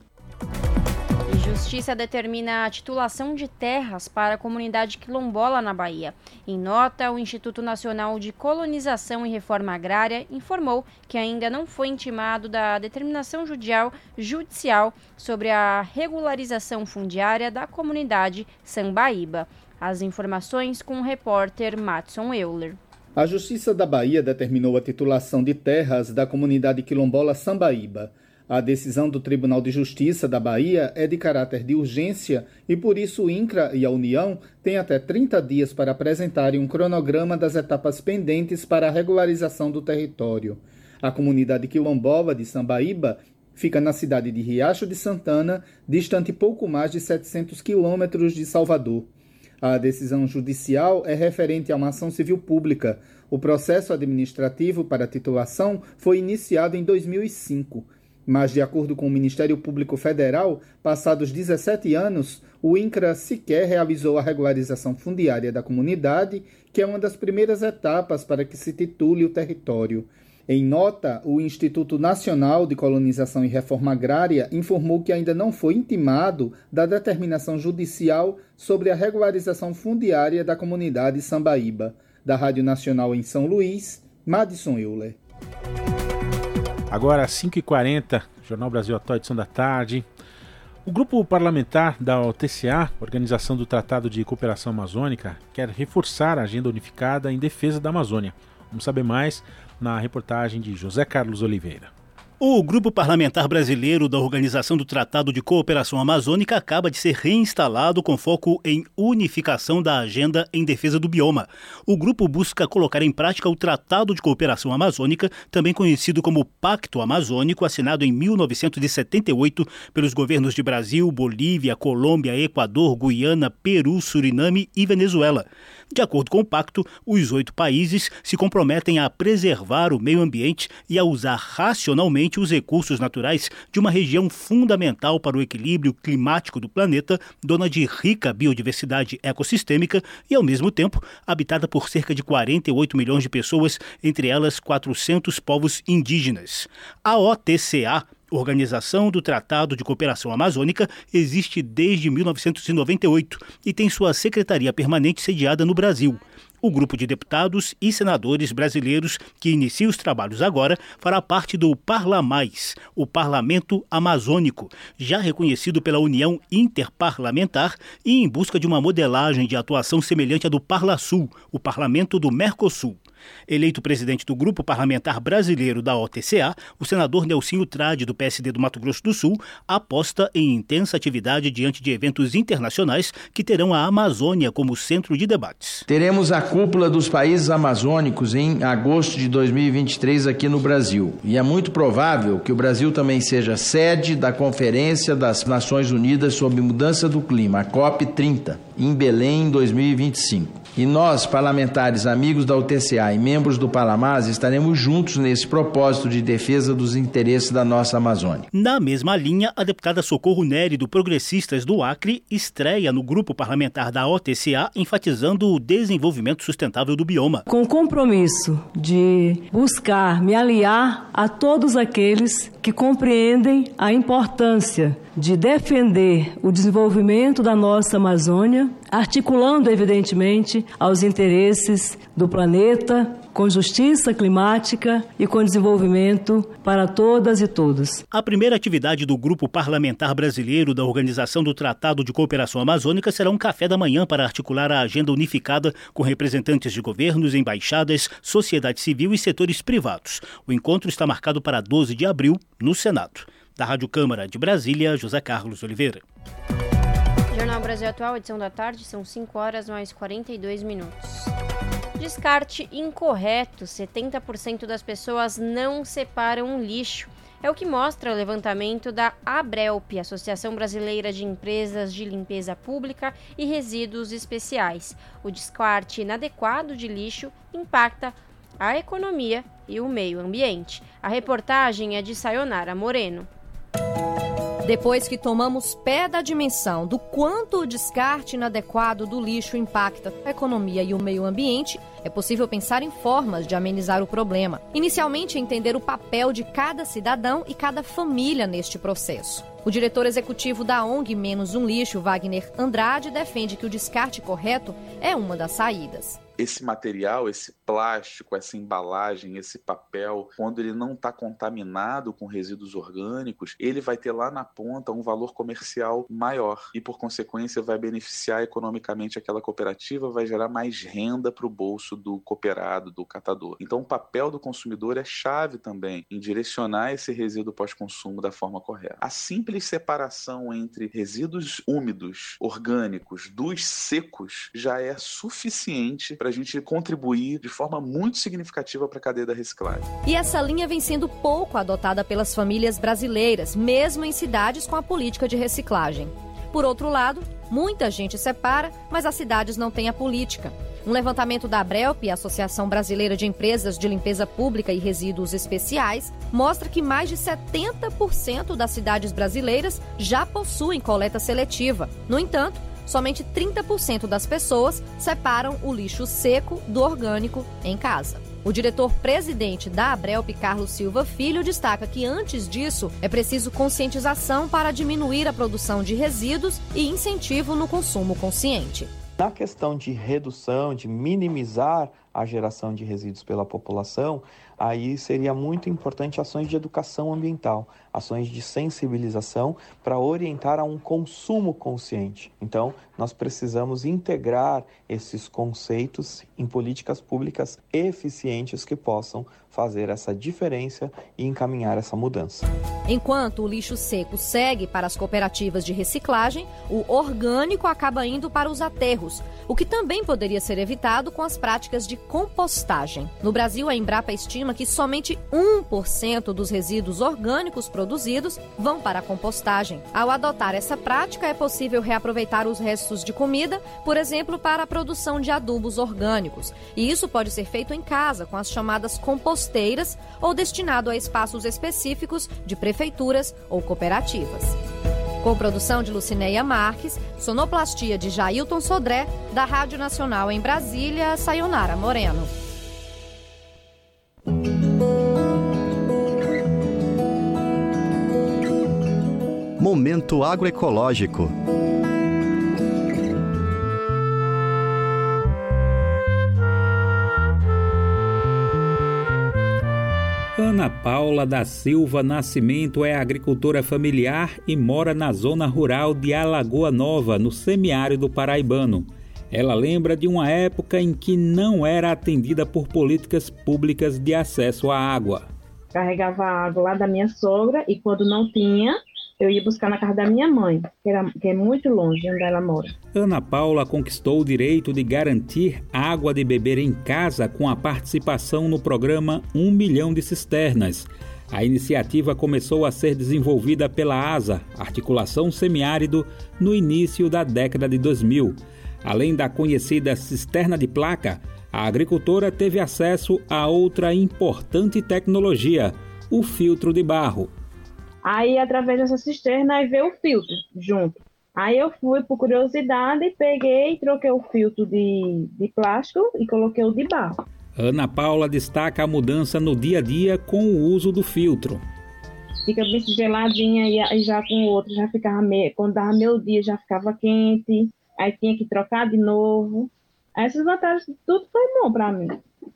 Justiça determina a titulação de terras para a comunidade quilombola na Bahia. Em nota, o Instituto Nacional de Colonização e Reforma Agrária informou que ainda não foi intimado da determinação judicial, judicial sobre a regularização fundiária da comunidade Sambaíba. As informações com o repórter Matson Euler. A Justiça da Bahia determinou a titulação de terras da comunidade quilombola Sambaíba. A decisão do Tribunal de Justiça da Bahia é de caráter de urgência e por isso o INCRA e a União têm até 30 dias para apresentarem um cronograma das etapas pendentes para a regularização do território. A comunidade quilombola de Sambaíba fica na cidade de Riacho de Santana, distante pouco mais de 700 quilômetros de Salvador. A decisão judicial é referente a uma ação civil pública. O processo administrativo para titulação foi iniciado em 2005. Mas, de acordo com o Ministério Público Federal, passados 17 anos, o INCRA sequer realizou a regularização fundiária da comunidade, que é uma das primeiras etapas para que se titule o território. Em nota, o Instituto Nacional de Colonização e Reforma Agrária informou que ainda não foi intimado da determinação judicial sobre a regularização fundiária da comunidade Sambaíba. Da Rádio Nacional em São Luís, Madison Euler. Agora, às 5h40, Jornal Brasil Atual, edição da tarde. O grupo parlamentar da OTCA, Organização do Tratado de Cooperação Amazônica, quer reforçar a agenda unificada em defesa da Amazônia. Vamos saber mais na reportagem de José Carlos Oliveira. O Grupo Parlamentar Brasileiro da Organização do Tratado de Cooperação Amazônica acaba de ser reinstalado com foco em unificação da agenda em defesa do bioma. O grupo busca colocar em prática o Tratado de Cooperação Amazônica, também conhecido como Pacto Amazônico, assinado em 1978 pelos governos de Brasil, Bolívia, Colômbia, Equador, Guiana, Peru, Suriname e Venezuela. De acordo com o pacto, os oito países se comprometem a preservar o meio ambiente e a usar racionalmente os recursos naturais de uma região fundamental para o equilíbrio climático do planeta, dona de rica biodiversidade ecossistêmica e, ao mesmo tempo, habitada por cerca de 48 milhões de pessoas, entre elas 400 povos indígenas. A OTCA Organização do Tratado de Cooperação Amazônica existe desde 1998 e tem sua secretaria permanente sediada no Brasil. O grupo de deputados e senadores brasileiros que inicia os trabalhos agora fará parte do Parlamais, o Parlamento Amazônico, já reconhecido pela União Interparlamentar e em busca de uma modelagem de atuação semelhante à do Parlasul, o Parlamento do Mercosul. Eleito presidente do Grupo Parlamentar Brasileiro da OTCA, o senador Nelsinho Trade, do PSD do Mato Grosso do Sul, aposta em intensa atividade diante de eventos internacionais que terão a Amazônia como centro de debates. Teremos a cúpula dos países amazônicos em agosto de 2023 aqui no Brasil. E é muito provável que o Brasil também seja sede da Conferência das Nações Unidas sobre Mudança do Clima, a COP30, em Belém em 2025. E nós, parlamentares amigos da UTCA e membros do Palamás, estaremos juntos nesse propósito de defesa dos interesses da nossa Amazônia. Na mesma linha, a deputada Socorro Nery, do Progressistas do Acre, estreia no grupo parlamentar da OTCA, enfatizando o desenvolvimento sustentável do bioma. Com o compromisso de buscar me aliar a todos aqueles que compreendem a importância de defender o desenvolvimento da nossa Amazônia, articulando, evidentemente, aos interesses do planeta, com justiça climática e com desenvolvimento para todas e todos. A primeira atividade do Grupo Parlamentar Brasileiro da Organização do Tratado de Cooperação Amazônica será um café da manhã para articular a agenda unificada com representantes de governos, embaixadas, sociedade civil e setores privados. O encontro está marcado para 12 de abril no Senado. Da Rádio Câmara de Brasília, José Carlos Oliveira. Jornal Brasil Atual, edição da tarde, são 5 horas mais 42 minutos. Descarte incorreto: 70% das pessoas não separam lixo. É o que mostra o levantamento da ABRELP, Associação Brasileira de Empresas de Limpeza Pública e Resíduos Especiais. O descarte inadequado de lixo impacta a economia e o meio ambiente. A reportagem é de Sayonara Moreno. Depois que tomamos pé da dimensão do quanto o descarte inadequado do lixo impacta a economia e o meio ambiente, é possível pensar em formas de amenizar o problema. Inicialmente, entender o papel de cada cidadão e cada família neste processo. O diretor executivo da ONG Menos um Lixo, Wagner Andrade, defende que o descarte correto é uma das saídas esse material, esse plástico, essa embalagem, esse papel, quando ele não está contaminado com resíduos orgânicos, ele vai ter lá na ponta um valor comercial maior e, por consequência, vai beneficiar economicamente aquela cooperativa, vai gerar mais renda para o bolso do cooperado, do catador. Então, o papel do consumidor é chave também em direcionar esse resíduo pós-consumo da forma correta. A simples separação entre resíduos úmidos, orgânicos, dos secos, já é suficiente para para a gente contribuir de forma muito significativa para a cadeia da reciclagem. E essa linha vem sendo pouco adotada pelas famílias brasileiras, mesmo em cidades com a política de reciclagem. Por outro lado, muita gente separa, mas as cidades não têm a política. Um levantamento da Abrelp, Associação Brasileira de Empresas de Limpeza Pública e Resíduos Especiais, mostra que mais de 70% das cidades brasileiras já possuem coleta seletiva. No entanto, somente 30% das pessoas separam o lixo seco do orgânico em casa. O diretor-presidente da Abrelp, Carlos Silva Filho, destaca que antes disso é preciso conscientização para diminuir a produção de resíduos e incentivo no consumo consciente. Na questão de redução, de minimizar a geração de resíduos pela população, aí seria muito importante ações de educação ambiental, ações de sensibilização para orientar a um consumo consciente. Então, nós precisamos integrar esses conceitos em políticas públicas eficientes que possam fazer essa diferença e encaminhar essa mudança. Enquanto o lixo seco segue para as cooperativas de reciclagem, o orgânico acaba indo para os aterros, o que também poderia ser evitado com as práticas de compostagem. No Brasil, a Embrapa estima que somente 1% dos resíduos orgânicos produzidos vão para a compostagem. Ao adotar essa prática, é possível reaproveitar os restos de comida, por exemplo, para a produção de adubos orgânicos. E isso pode ser feito em casa, com as chamadas composteiras ou destinado a espaços específicos de prefeituras ou cooperativas. Com produção de Lucineia Marques, sonoplastia de Jailton Sodré, da Rádio Nacional em Brasília, Sayonara Moreno. Momento agroecológico. Ana Paula da Silva Nascimento é agricultora familiar e mora na zona rural de Alagoa Nova, no semiárido paraibano. Ela lembra de uma época em que não era atendida por políticas públicas de acesso à água. Carregava água lá da minha sogra e quando não tinha, eu ia buscar na casa da minha mãe, que, era, que é muito longe onde ela mora. Ana Paula conquistou o direito de garantir água de beber em casa com a participação no programa 1 milhão de cisternas. A iniciativa começou a ser desenvolvida pela ASA, Articulação Semiárido, no início da década de 2000. Além da conhecida cisterna de placa, a agricultora teve acesso a outra importante tecnologia, o filtro de barro. Aí, através dessa cisterna, aí veio o filtro junto. Aí eu fui por curiosidade, peguei, troquei o filtro de, de plástico e coloquei o de barro. Ana Paula destaca a mudança no dia a dia com o uso do filtro. Fica bem geladinha e já com o outro já ficava meio, quando dava meu dia já ficava quente, aí tinha que trocar de novo. Essas vantagens, tudo foi bom para mim.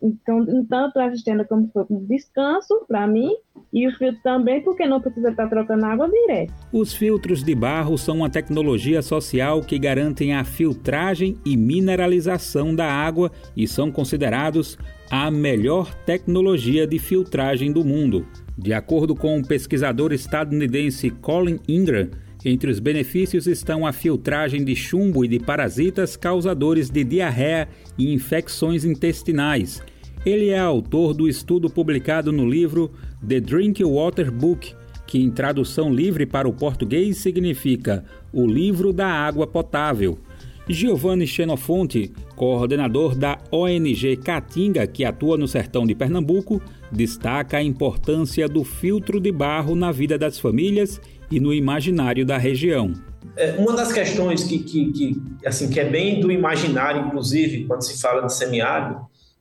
Então, tanto a cisterna como foi um descanso para mim e o filtro também, porque não precisa estar trocando água direto. Os filtros de barro são uma tecnologia social que garantem a filtragem e mineralização da água e são considerados a melhor tecnologia de filtragem do mundo. De acordo com o pesquisador estadunidense Colin Ingram, entre os benefícios estão a filtragem de chumbo e de parasitas causadores de diarreia e infecções intestinais. Ele é autor do estudo publicado no livro The Drink Water Book, que em tradução livre para o português significa O Livro da Água Potável. Giovanni Xenofonte, coordenador da ONG Caatinga, que atua no sertão de Pernambuco, destaca a importância do filtro de barro na vida das famílias e no imaginário da região. É, uma das questões que, que, que, assim, que é bem do imaginário, inclusive, quando se fala de semiárido,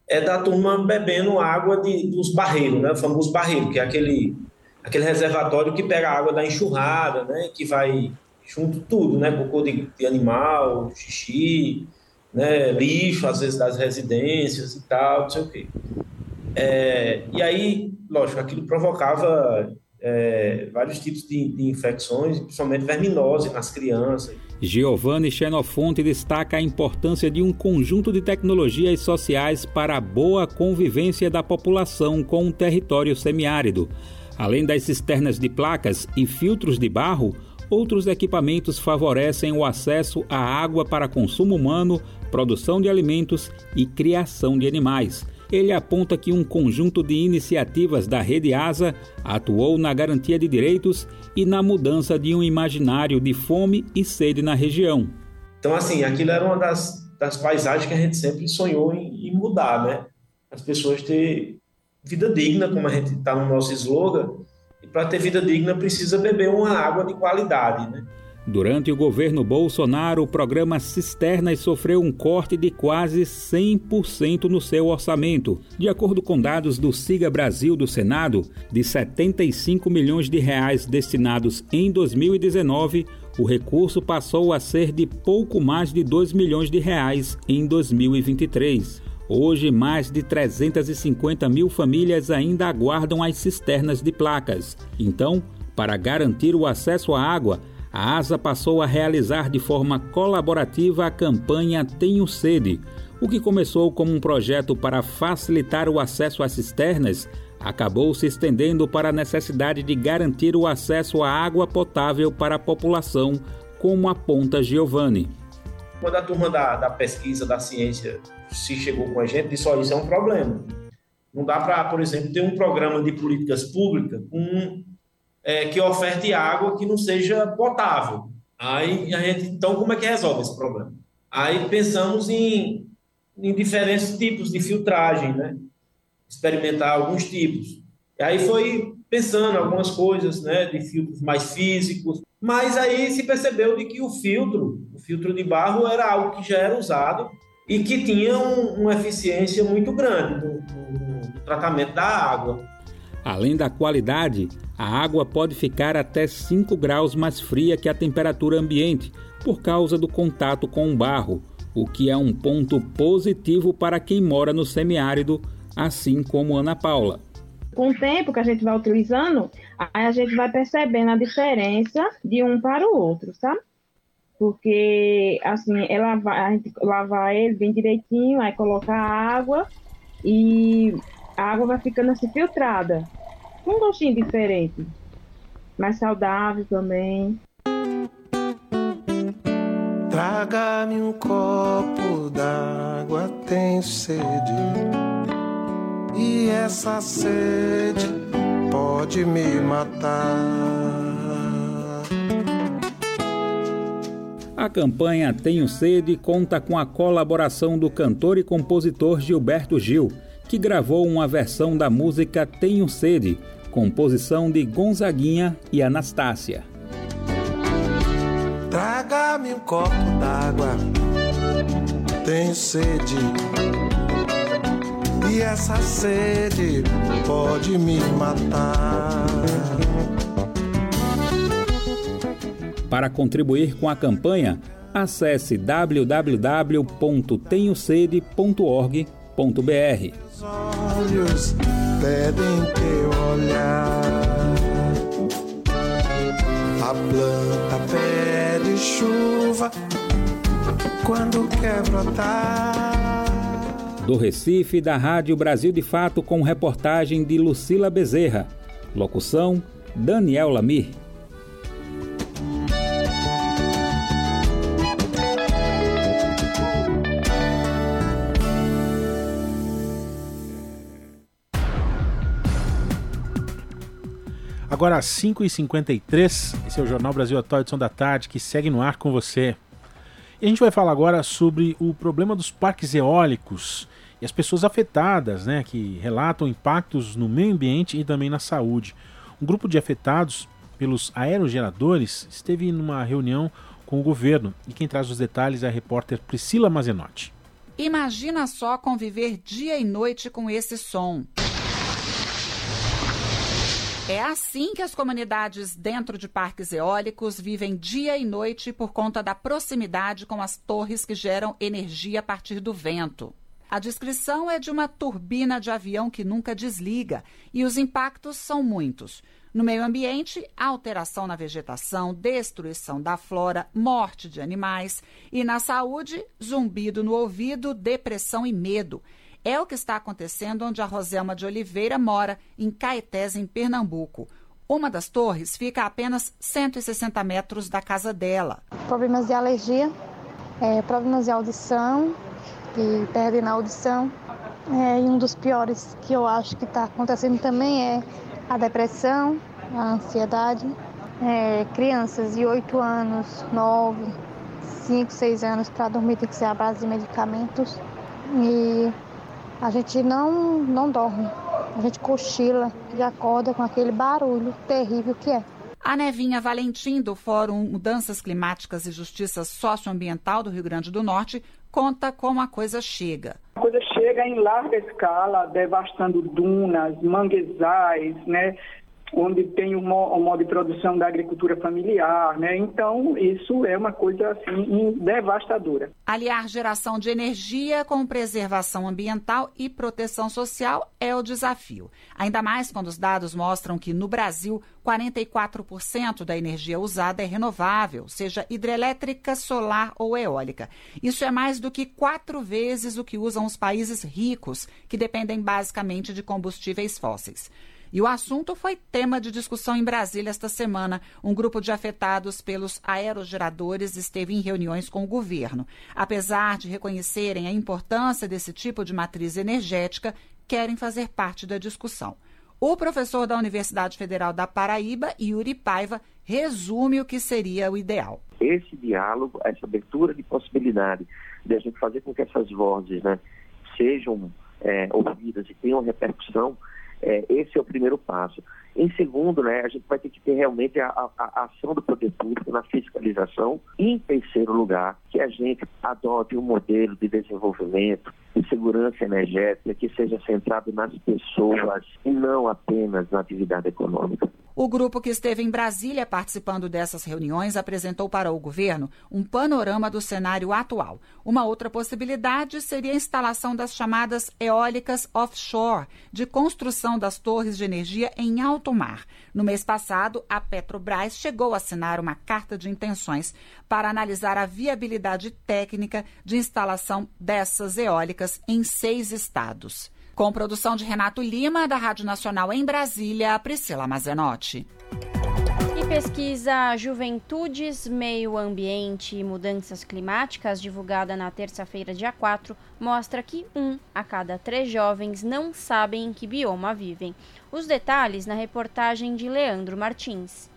é da turma bebendo água de, dos barreiros, né? o famoso barreiro, que é aquele, aquele reservatório que pega a água da enxurrada, né? que vai junto tudo, né? cocô de, de animal, xixi, né? lixo, às vezes das residências e tal, não sei o quê. É, e aí, lógico, aquilo provocava é, vários tipos de, de, infecções, principalmente verminose nas crianças. Giovanni Xenofonte destaca a importância de um conjunto de tecnologias sociais para a boa convivência da população com um território semiárido. Além das cisternas de placas e filtros de barro, outros equipamentos favorecem o acesso à água para consumo humano, produção de alimentos e criação de animais ele aponta que um conjunto de iniciativas da Rede Asa atuou na garantia de direitos e na mudança de um imaginário de fome e sede na região. Então, assim, aquilo era uma das, das paisagens que a gente sempre sonhou em, em mudar, né? As pessoas ter vida digna, como a gente está no nosso slogan, e para ter vida digna precisa beber uma água de qualidade, né? Durante o governo Bolsonaro, o programa Cisternas sofreu um corte de quase 100% no seu orçamento. De acordo com dados do Siga Brasil do Senado, de 75 milhões de reais destinados em 2019, o recurso passou a ser de pouco mais de 2 milhões de reais em 2023. Hoje, mais de 350 mil famílias ainda aguardam as cisternas de placas. Então, para garantir o acesso à água, a ASA passou a realizar de forma colaborativa a campanha Tenho Sede, o que começou como um projeto para facilitar o acesso às cisternas, acabou se estendendo para a necessidade de garantir o acesso à água potável para a população, como aponta Giovanni. Quando a turma da, da pesquisa, da ciência, se chegou com a gente, disse: olha, isso é um problema. Não dá para, por exemplo, ter um programa de políticas públicas com é, que oferte água que não seja potável. Aí a gente, então, como é que resolve esse problema? Aí pensamos em, em diferentes tipos de filtragem, né? Experimentar alguns tipos. E aí foi pensando algumas coisas, né, de filtros mais físicos, mas aí se percebeu de que o filtro, o filtro de barro era algo que já era usado e que tinha um, uma eficiência muito grande no, no, no tratamento da água. Além da qualidade, a água pode ficar até 5 graus mais fria que a temperatura ambiente por causa do contato com o barro, o que é um ponto positivo para quem mora no semiárido, assim como Ana Paula. Com o tempo que a gente vai utilizando, a gente vai percebendo a diferença de um para o outro, sabe? Porque, assim, ela vai, a gente lavar ele bem direitinho, aí colocar água e a água vai ficando assim filtrada um gostinho diferente, mais saudável também. Traga-me um copo d'água, tenho sede. E essa sede pode me matar. A campanha Tenho Sede conta com a colaboração do cantor e compositor Gilberto Gil que gravou uma versão da música Tenho Sede, composição de Gonzaguinha e Anastácia. Traga-me um copo d'água, tenho sede. E essa sede pode me matar. Para contribuir com a campanha, acesse www.tenhosede.org.br olhos pedem teu olhar. A planta pede chuva quando quer brotar. Do Recife, da Rádio Brasil de Fato, com reportagem de Lucila Bezerra. Locução: Daniel Lamir. Agora às 5h53, esse é o Jornal Brasil Atual, edição da tarde, que segue no ar com você. E a gente vai falar agora sobre o problema dos parques eólicos e as pessoas afetadas, né, que relatam impactos no meio ambiente e também na saúde. Um grupo de afetados pelos aerogeradores esteve numa reunião com o governo e quem traz os detalhes é a repórter Priscila Mazenotti. Imagina só conviver dia e noite com esse som. É assim que as comunidades dentro de parques eólicos vivem dia e noite por conta da proximidade com as torres que geram energia a partir do vento. A descrição é de uma turbina de avião que nunca desliga e os impactos são muitos. No meio ambiente, alteração na vegetação, destruição da flora, morte de animais. E na saúde, zumbido no ouvido, depressão e medo. É o que está acontecendo onde a Roselma de Oliveira mora, em Caetés, em Pernambuco. Uma das torres fica a apenas 160 metros da casa dela. Problemas de alergia, é, problemas de audição, que perdem na audição. É, e um dos piores que eu acho que está acontecendo também é a depressão, a ansiedade. É, crianças de 8 anos, 9, 5, 6 anos para dormir tem que ser a base de medicamentos. E a gente não, não dorme. A gente cochila e acorda com aquele barulho terrível que é. A Nevinha Valentim, do Fórum Mudanças Climáticas e Justiça Socioambiental do Rio Grande do Norte, conta como a coisa chega. A coisa chega em larga escala, devastando dunas, manguezais, né? Onde tem o, modo de produção da agricultura familiar, né? Então, isso é uma coisa assim devastadora. Aliar geração de energia com preservação ambiental e proteção social é o desafio. Ainda mais quando os dados mostram que no Brasil 44% da energia usada é renovável, seja hidrelétrica, solar ou eólica. Isso é mais do que quatro vezes o que usam os países ricos, que dependem basicamente de combustíveis fósseis. E o assunto foi tema de discussão em Brasília esta semana. Um grupo de afetados pelos aerogeradores esteve em reuniões com o governo. Apesar de reconhecerem a importância desse tipo de matriz energética, querem fazer parte da discussão. O professor da Universidade Federal da Paraíba, Yuri Paiva, resume o que seria o ideal. Esse diálogo, essa abertura de possibilidade de a gente fazer com que essas vozes né, sejam é, ouvidas e tenham repercussão, é, esse é o primeiro passo. Em segundo, né, a gente vai ter que ter realmente a, a, a, ação do poder público na fiscalização. E, em terceiro lugar, que a gente adote um modelo de desenvolvimento de segurança energética que seja centrado nas pessoas e não apenas na atividade econômica. O grupo que esteve em Brasília participando dessas reuniões apresentou para o governo um panorama do cenário atual. Uma outra possibilidade seria a instalação das chamadas eólicas offshore, de construção das torres de energia em alto mar. No mês passado, a Petrobras chegou a assinar uma carta de intenções para analisar a viabilidade técnica de instalação dessas eólicas em seis estados. Com produção de Renato Lima, da Rádio Nacional em Brasília, Priscila Mazenotti. Pesquisa Juventudes, Meio Ambiente e Mudanças Climáticas, divulgada na terça-feira, dia 4, mostra que um a cada três jovens não sabem em que bioma vivem. Os detalhes na reportagem de Leandro Martins.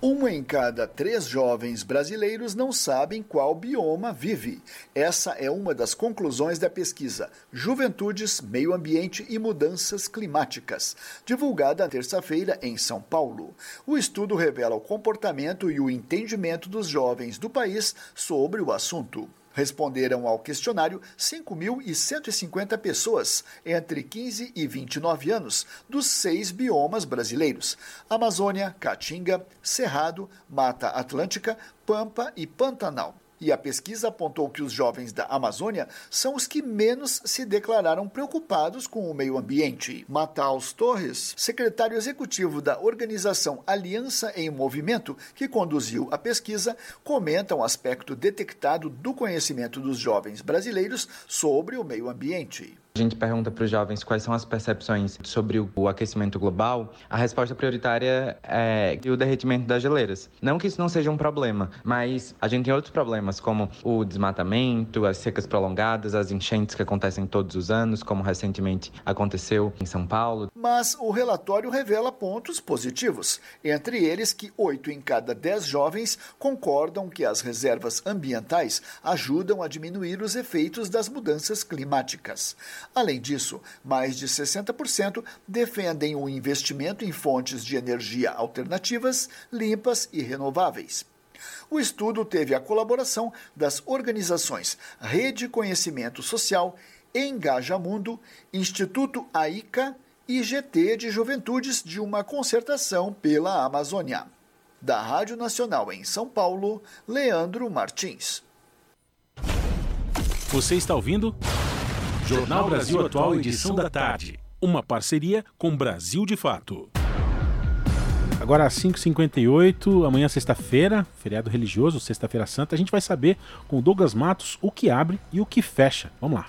Um em cada três jovens brasileiros não sabem qual bioma vive. Essa é uma das conclusões da pesquisa Juventudes, Meio Ambiente e Mudanças Climáticas, divulgada terça-feira em São Paulo. O estudo revela o comportamento e o entendimento dos jovens do país sobre o assunto. Responderam ao questionário 5.150 pessoas, entre 15 e 29 anos, dos seis biomas brasileiros: Amazônia, Caatinga, Cerrado, Mata Atlântica, Pampa e Pantanal. E a pesquisa apontou que os jovens da Amazônia são os que menos se declararam preocupados com o meio ambiente. Mataus Torres, secretário executivo da organização Aliança em Movimento, que conduziu a pesquisa, comenta um aspecto detectado do conhecimento dos jovens brasileiros sobre o meio ambiente a gente pergunta para os jovens quais são as percepções sobre o aquecimento global, a resposta prioritária é o derretimento das geleiras. Não que isso não seja um problema, mas a gente tem outros problemas, como o desmatamento, as secas prolongadas, as enchentes que acontecem todos os anos, como recentemente aconteceu em São Paulo. Mas o relatório revela pontos positivos, entre eles que oito em cada dez jovens concordam que as reservas ambientais ajudam a diminuir os efeitos das mudanças climáticas. Além disso, mais de 60% defendem o investimento em fontes de energia alternativas, limpas e renováveis. O estudo teve a colaboração das organizações Rede Conhecimento Social, Engaja Mundo, Instituto AICA e GT de Juventudes de uma concertação pela Amazônia. Da Rádio Nacional em São Paulo, Leandro Martins. Você está ouvindo? Jornal Brasil Atual, edição da tarde. Uma parceria com Brasil de Fato. Agora às 5h58, amanhã sexta-feira, feriado religioso, sexta-feira santa, a gente vai saber com o Douglas Matos o que abre e o que fecha. Vamos lá.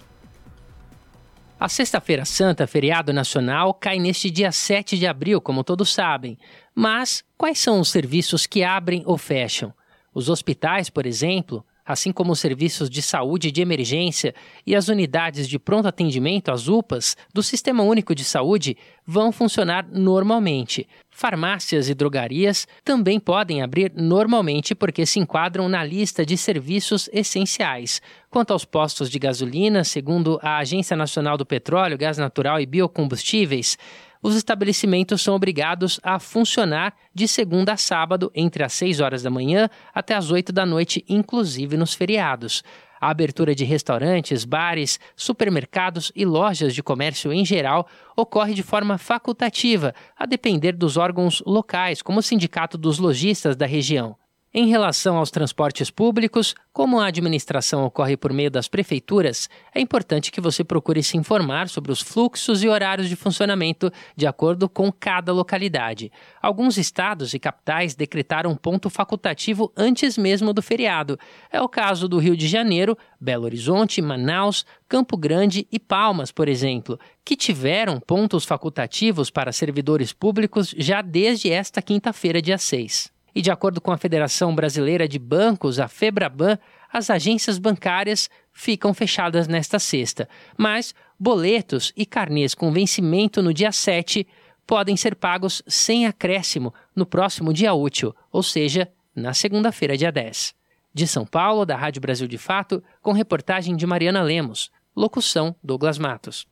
A Sexta-feira Santa, feriado nacional, cai neste dia 7 de abril, como todos sabem. Mas quais são os serviços que abrem ou fecham? Os hospitais, por exemplo, assim como os serviços de saúde de emergência e as unidades de pronto atendimento, as UPAs, do Sistema Único de Saúde, vão funcionar normalmente. Farmácias e drogarias também podem abrir normalmente porque se enquadram na lista de serviços essenciais. Quanto aos postos de gasolina, segundo a Agência Nacional do Petróleo, Gás Natural e Biocombustíveis, os estabelecimentos são obrigados a funcionar de segunda a sábado, entre as 6 horas da manhã até as 8 da noite, inclusive nos feriados. A abertura de restaurantes, bares, supermercados e lojas de comércio em geral ocorre de forma facultativa, a depender dos órgãos locais, como o Sindicato dos Lojistas da região. Em relação aos transportes públicos, como a administração ocorre por meio das prefeituras, é importante que você procure se informar sobre os fluxos e horários de funcionamento de acordo com cada localidade. Alguns estados e capitais decretaram ponto facultativo antes mesmo do feriado. É o caso do Rio de Janeiro, Belo Horizonte, Manaus, Campo Grande e Palmas, por exemplo, que tiveram pontos facultativos para servidores públicos já desde esta quinta-feira, dia 6. E de acordo com a Federação Brasileira de Bancos, a Febraban, as agências bancárias ficam fechadas nesta sexta, mas boletos e carnês com vencimento no dia 7 podem ser pagos sem acréscimo no próximo dia útil, ou seja, na segunda-feira, dia 10. De São Paulo, da Rádio Brasil de Fato, com reportagem de Mariana Lemos. Locução: Douglas Matos.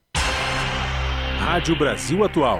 Rádio Brasil Atual.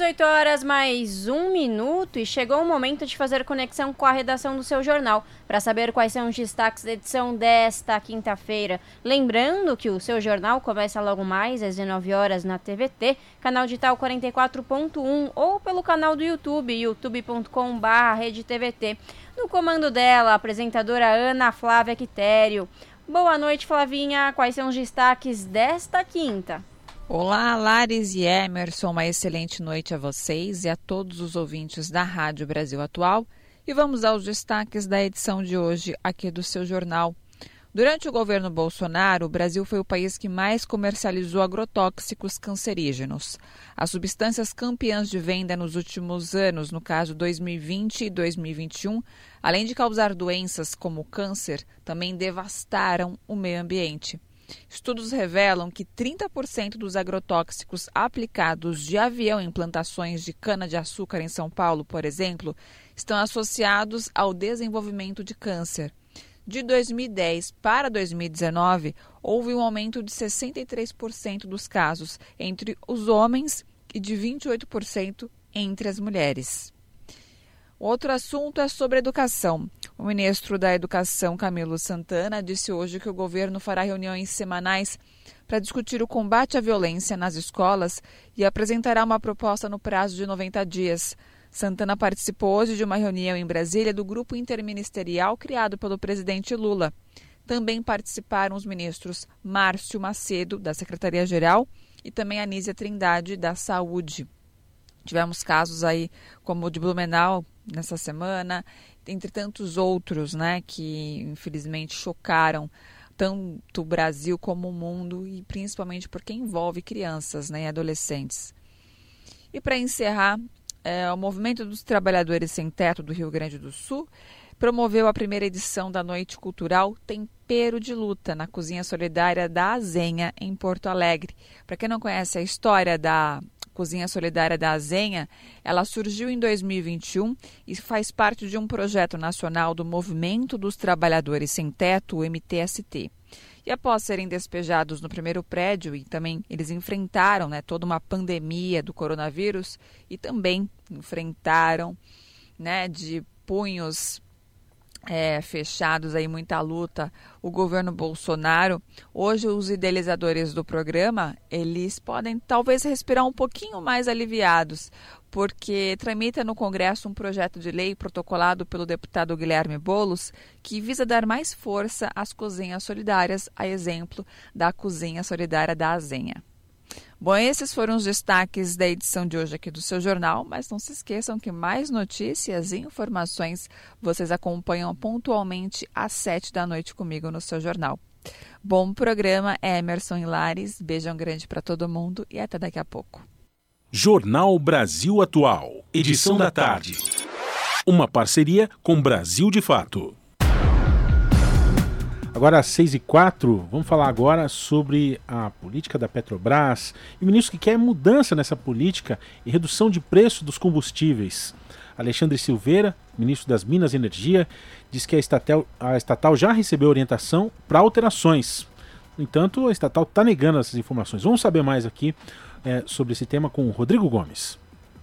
18 horas mais um minuto e chegou o momento de fazer conexão com a redação do seu jornal para saber quais são os destaques da edição desta quinta-feira. Lembrando que o seu jornal começa logo mais às 19 horas na TVT, canal digital 44.1 ou pelo canal do YouTube, youtube.com/redetvt. No comando dela, a apresentadora Ana Flávia Quitério. Boa noite, Flavinha. Quais são os destaques desta quinta? Olá, Lares e Emerson, uma excelente noite a vocês e a todos os ouvintes da Rádio Brasil Atual. E vamos aos destaques da edição de hoje aqui do seu jornal. Durante o governo Bolsonaro, o Brasil foi o país que mais comercializou agrotóxicos cancerígenos. As substâncias campeãs de venda nos últimos anos, no caso 2020 e 2021, além de causar doenças como câncer, também devastaram o meio ambiente. Estudos revelam que 30% dos agrotóxicos aplicados de avião em plantações de cana-de-açúcar em São Paulo, por exemplo, estão associados ao desenvolvimento de câncer. De 2010 para 2019, houve um aumento de 63% dos casos entre os homens e de 28% entre as mulheres. Outro assunto é sobre educação. O ministro da Educação, Camilo Santana, disse hoje que o governo fará reuniões semanais para discutir o combate à violência nas escolas e apresentará uma proposta no prazo de 90 dias. Santana participou hoje de uma reunião em Brasília do grupo interministerial criado pelo presidente Lula. Também participaram os ministros Márcio Macedo, da Secretaria-Geral, e também Anísia Trindade, da Saúde. Tivemos casos aí como o de Blumenau nessa semana, entre tantos outros, né, que infelizmente chocaram tanto o Brasil como o mundo e principalmente porque envolve crianças né, e adolescentes. E para encerrar, é, o Movimento dos Trabalhadores Sem Teto do Rio Grande do Sul promoveu a primeira edição da Noite Cultural Tempero de Luta na Cozinha Solidária da Azenha, em Porto Alegre. Para quem não conhece a história da Cozinha Solidária da Azenha, ela surgiu em 2021 e faz parte de um projeto nacional do Movimento dos Trabalhadores Sem Teto, o MTST. E após serem despejados no primeiro prédio e também eles enfrentaram né, toda uma pandemia do coronavírus e também enfrentaram né, de punhos é, fechados aí muita luta o governo Bolsonaro. Hoje os idealizadores do programa eles podem talvez respirar um pouquinho mais aliviados porque tramita no Congresso um projeto de lei protocolado pelo deputado Guilherme Bolos que visa dar mais força às cozinhas solidárias a exemplo da cozinha solidária da Azenha Bom, esses foram os destaques da edição de hoje aqui do seu jornal, mas não se esqueçam que mais notícias e informações vocês acompanham pontualmente às sete da noite comigo no seu jornal. Bom programa, Emerson Hilares. Beijão grande para todo mundo e até daqui a pouco. Jornal Brasil Atual, edição da tarde. Uma parceria com Brasil de Fato. Agora às 6 e 4 vamos falar agora sobre a política da Petrobras e o ministro que quer mudança nessa política e redução de preço dos combustíveis. Alexandre Silveira, ministro das Minas e Energia, diz que a estatal, a estatal já recebeu orientação para alterações. No entanto, a estatal está negando essas informações. Vamos saber mais aqui é, sobre esse tema com o Rodrigo Gomes.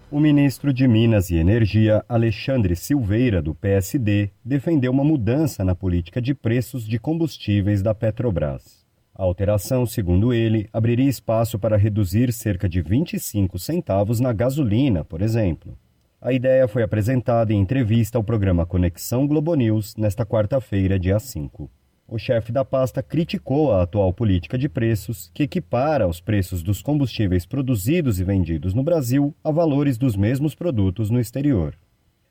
O ministro de Minas e Energia, Alexandre Silveira, do PSD, defendeu uma mudança na política de preços de combustíveis da Petrobras. A alteração, segundo ele, abriria espaço para reduzir cerca de 25 centavos na gasolina, por exemplo. A ideia foi apresentada em entrevista ao programa Conexão Globo News nesta quarta-feira, dia 5 o chefe da pasta criticou a atual política de preços, que equipara os preços dos combustíveis produzidos e vendidos no Brasil a valores dos mesmos produtos no exterior.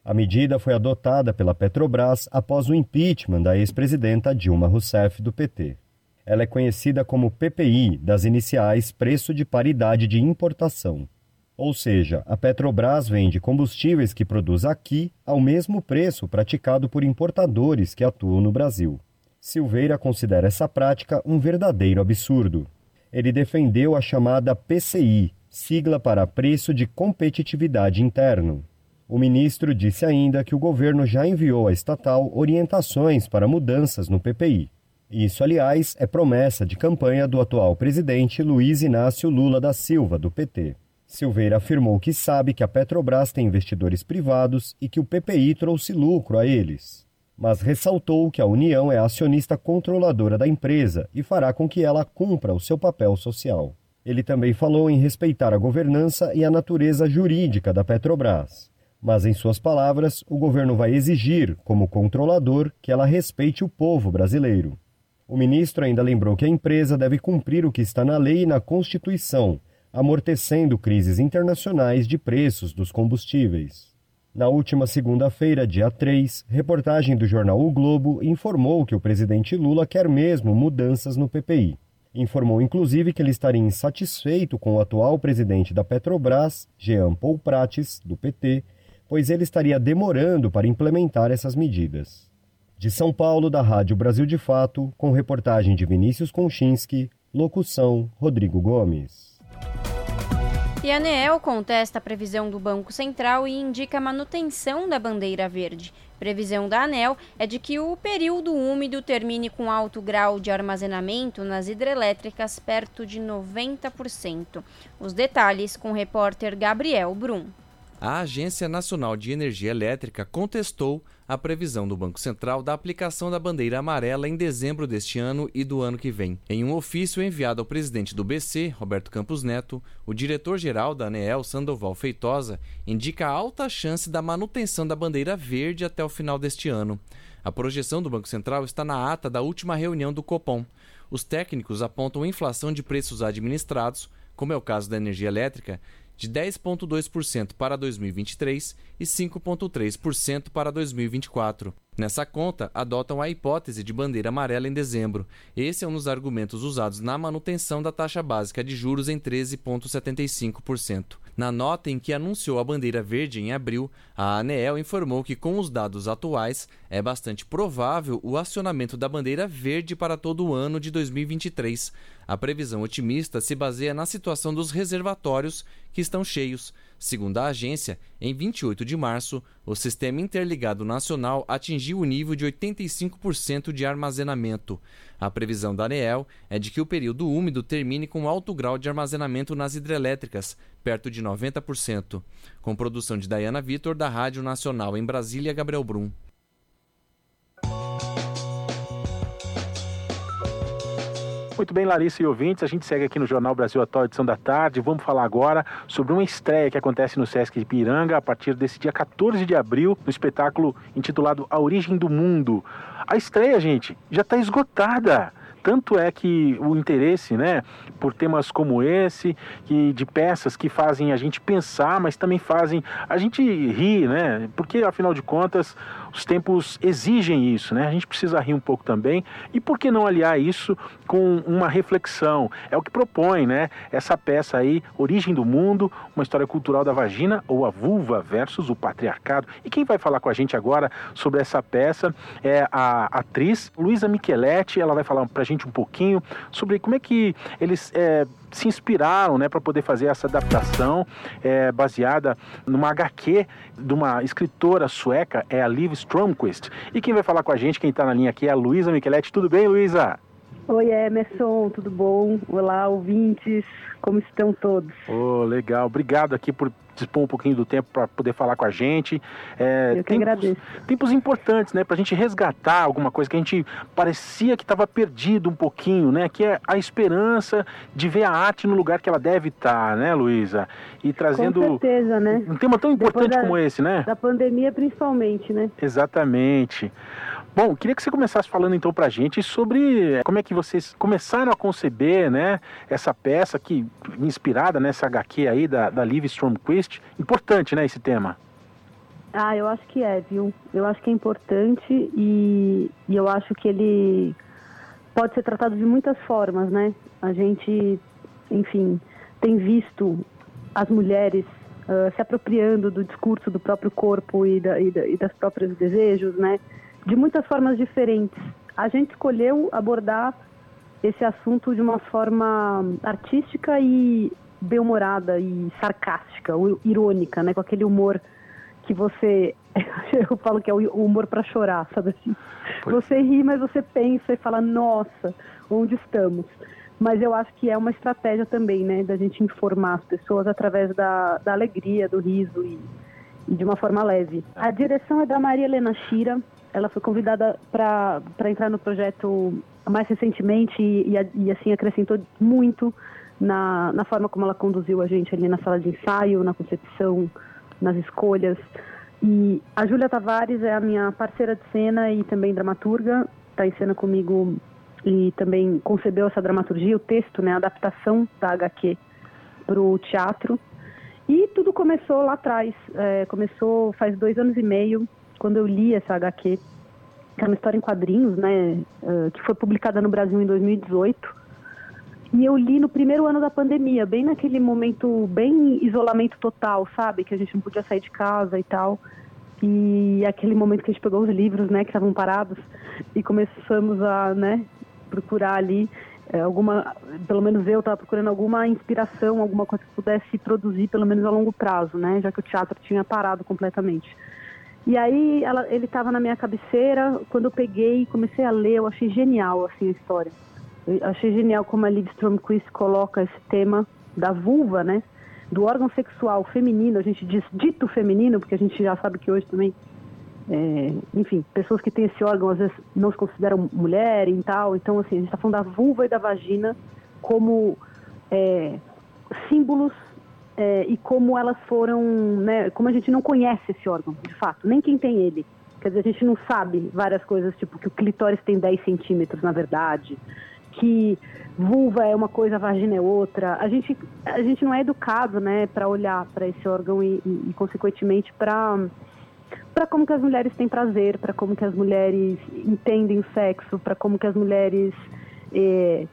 A medida foi adotada pela Petrobras após o impeachment da ex-presidenta Dilma Rousseff do PT. Ela é conhecida como PPI, das iniciais Preço de Paridade de Importação. Ou seja, a Petrobras vende combustíveis que produz aqui ao mesmo preço praticado por importadores que atuam no Brasil. Silveira considera essa prática um verdadeiro absurdo. Ele defendeu a chamada PCI, sigla para Preço de Competitividade Interno. O ministro disse ainda que o governo já enviou à estatal orientações para mudanças no PPI. Isso, aliás, é promessa de campanha do atual presidente Luiz Inácio Lula da Silva, do PT. Silveira afirmou que sabe que a Petrobras tem investidores privados e que o PPI trouxe lucro a eles mas ressaltou que a União é acionista controladora da empresa e fará com que ela cumpra o seu papel social. Ele também falou em respeitar a governança e a natureza jurídica da Petrobras. Mas, em suas palavras, o governo vai exigir, como controlador, que ela respeite o povo brasileiro. O ministro ainda lembrou que a empresa deve cumprir o que está na lei e na Constituição, amortecendo crises internacionais de preços dos combustíveis. Na última segunda-feira, dia 3, reportagem do jornal O Globo informou que o presidente Lula quer mesmo mudanças no PPI. Informou inclusive que ele estaria insatisfeito com o atual presidente da Petrobras, Jean Paul Prates, do PT, pois ele estaria demorando para implementar essas medidas. De São Paulo, da Rádio Brasil de Fato, com reportagem de Vinícius Konchinski, locução Rodrigo Gomes. E a ANEEL contesta a previsão do Banco Central e indica a manutenção da bandeira verde. Previsão da ANEL é de que o período úmido termine com alto grau de armazenamento nas hidrelétricas perto de 90%. Os detalhes com o repórter Gabriel Brum. A Agência Nacional de Energia Elétrica contestou a previsão do Banco Central da aplicação da bandeira amarela em dezembro deste ano e do ano que vem. Em um ofício enviado ao presidente do BC, Roberto Campos Neto, o diretor-geral da ANEEL, Sandoval Feitosa, indica alta chance da manutenção da bandeira verde até o final deste ano. A projeção do Banco Central está na ata da última reunião do Copom. Os técnicos apontam inflação de preços administrados, como é o caso da energia elétrica, de 10,2% para 2023 e 5,3% para 2024. Nessa conta, adotam a hipótese de bandeira amarela em dezembro. Esse é um dos argumentos usados na manutenção da taxa básica de juros em 13,75%. Na nota em que anunciou a bandeira verde em abril, a ANEEL informou que, com os dados atuais, é bastante provável o acionamento da bandeira verde para todo o ano de 2023. A previsão otimista se baseia na situação dos reservatórios, que estão cheios. Segundo a agência, em 28 de março, o Sistema Interligado Nacional atingiu o nível de 85% de armazenamento. A previsão da ANEEL é de que o período úmido termine com alto grau de armazenamento nas hidrelétricas, perto de 90%. Com produção de Dayana Vitor, da Rádio Nacional em Brasília, Gabriel Brum. Muito bem, Larissa e ouvintes, a gente segue aqui no Jornal Brasil Atual, edição da tarde. Vamos falar agora sobre uma estreia que acontece no Sesc de Piranga a partir desse dia 14 de abril, no espetáculo intitulado A Origem do Mundo. A estreia, gente, já está esgotada. Tanto é que o interesse, né, por temas como esse, que de peças que fazem a gente pensar, mas também fazem a gente rir, né? Porque afinal de contas, os tempos exigem isso, né? A gente precisa rir um pouco também. E por que não aliar isso com uma reflexão? É o que propõe, né? Essa peça aí, Origem do Mundo, uma história cultural da vagina ou a vulva versus o patriarcado. E quem vai falar com a gente agora sobre essa peça é a atriz Luísa Micheletti. Ela vai falar pra gente um pouquinho sobre como é que eles é, se inspiraram né, para poder fazer essa adaptação é, baseada numa HQ de uma escritora sueca, é a Liv Stromquist. E quem vai falar com a gente, quem está na linha aqui, é a Luísa Micheletti. Tudo bem, Luísa? Oi, Emerson, tudo bom? Olá, ouvintes, como estão todos? Oh, legal, obrigado aqui por dispor um pouquinho do tempo para poder falar com a gente. É, Eu que tempos, agradeço. Tempos importantes, né, para a gente resgatar alguma coisa que a gente parecia que estava perdido um pouquinho, né, que é a esperança de ver a arte no lugar que ela deve estar, tá, né, Luísa? E trazendo com certeza, né? um tema tão importante da, como esse, né? Da pandemia principalmente, né? Exatamente. Bom, queria que você começasse falando então pra gente sobre eh, como é que vocês começaram a conceber, né, essa peça que inspirada nessa HQ aí da, da Liv Stromquist. Importante, né, esse tema. Ah, eu acho que é, viu? Eu acho que é importante e, e eu acho que ele pode ser tratado de muitas formas, né? A gente, enfim, tem visto as mulheres uh, se apropriando do discurso do próprio corpo e, da, e, da, e das próprios desejos, né? De muitas formas diferentes. A gente escolheu abordar esse assunto de uma forma artística e bem-humorada e sarcástica, irônica, né, com aquele humor que você eu falo que é o humor para chorar, sabe assim? Você ri, mas você pensa e fala, nossa, onde estamos? Mas eu acho que é uma estratégia também, né, da gente informar as pessoas através da, da alegria, do riso e, e de uma forma leve. A direção é da Maria Helena Shira, ela foi convidada para entrar no projeto mais recentemente e, e, assim acrescentou muito na, na forma como ela conduziu a gente ali na sala de ensaio, na concepção, nas escolhas. E a Júlia Tavares é a minha parceira de cena e também dramaturga, está em cena comigo e também concebeu essa dramaturgia, o texto, né, a adaptação da HQ para o teatro. E tudo começou lá atrás, é, começou faz dois anos e meio, quando eu li essa HQ, que é uma história em quadrinhos, né, uh, que foi publicada no Brasil em 2018. E eu li no primeiro ano da pandemia, bem naquele momento, bem isolamento total, sabe? Que a gente não podia sair de casa e tal. E aquele momento que a gente pegou os livros, né, que estavam parados, e começamos a, né, procurar ali é, alguma, pelo menos eu estava procurando alguma inspiração, alguma coisa que pudesse produzir, pelo menos a longo prazo, né, já que o teatro tinha parado completamente. E aí ela, ele estava na minha cabeceira, quando eu peguei e comecei a ler, eu achei genial assim a história. Eu achei genial como a Liv Stromquist coloca esse tema da vulva, né? Do órgão sexual feminino, a gente diz dito feminino, porque a gente já sabe que hoje também, é, enfim, pessoas que têm esse órgão às vezes não se consideram mulher e tal. Então, assim, a gente está falando da vulva e da vagina como é, símbolos é, e como elas foram, né, como a gente não conhece esse órgão, de fato, nem quem tem ele. Quer dizer, a gente não sabe várias coisas, tipo que o clitóris tem 10 centímetros, na verdade, que vulva é uma coisa, vagina é outra. A gente, a gente não é educado, né, para olhar para esse órgão e, e, e consequentemente, para para como que as mulheres têm prazer, para como que as mulheres entendem o sexo, para como que as mulheres eh,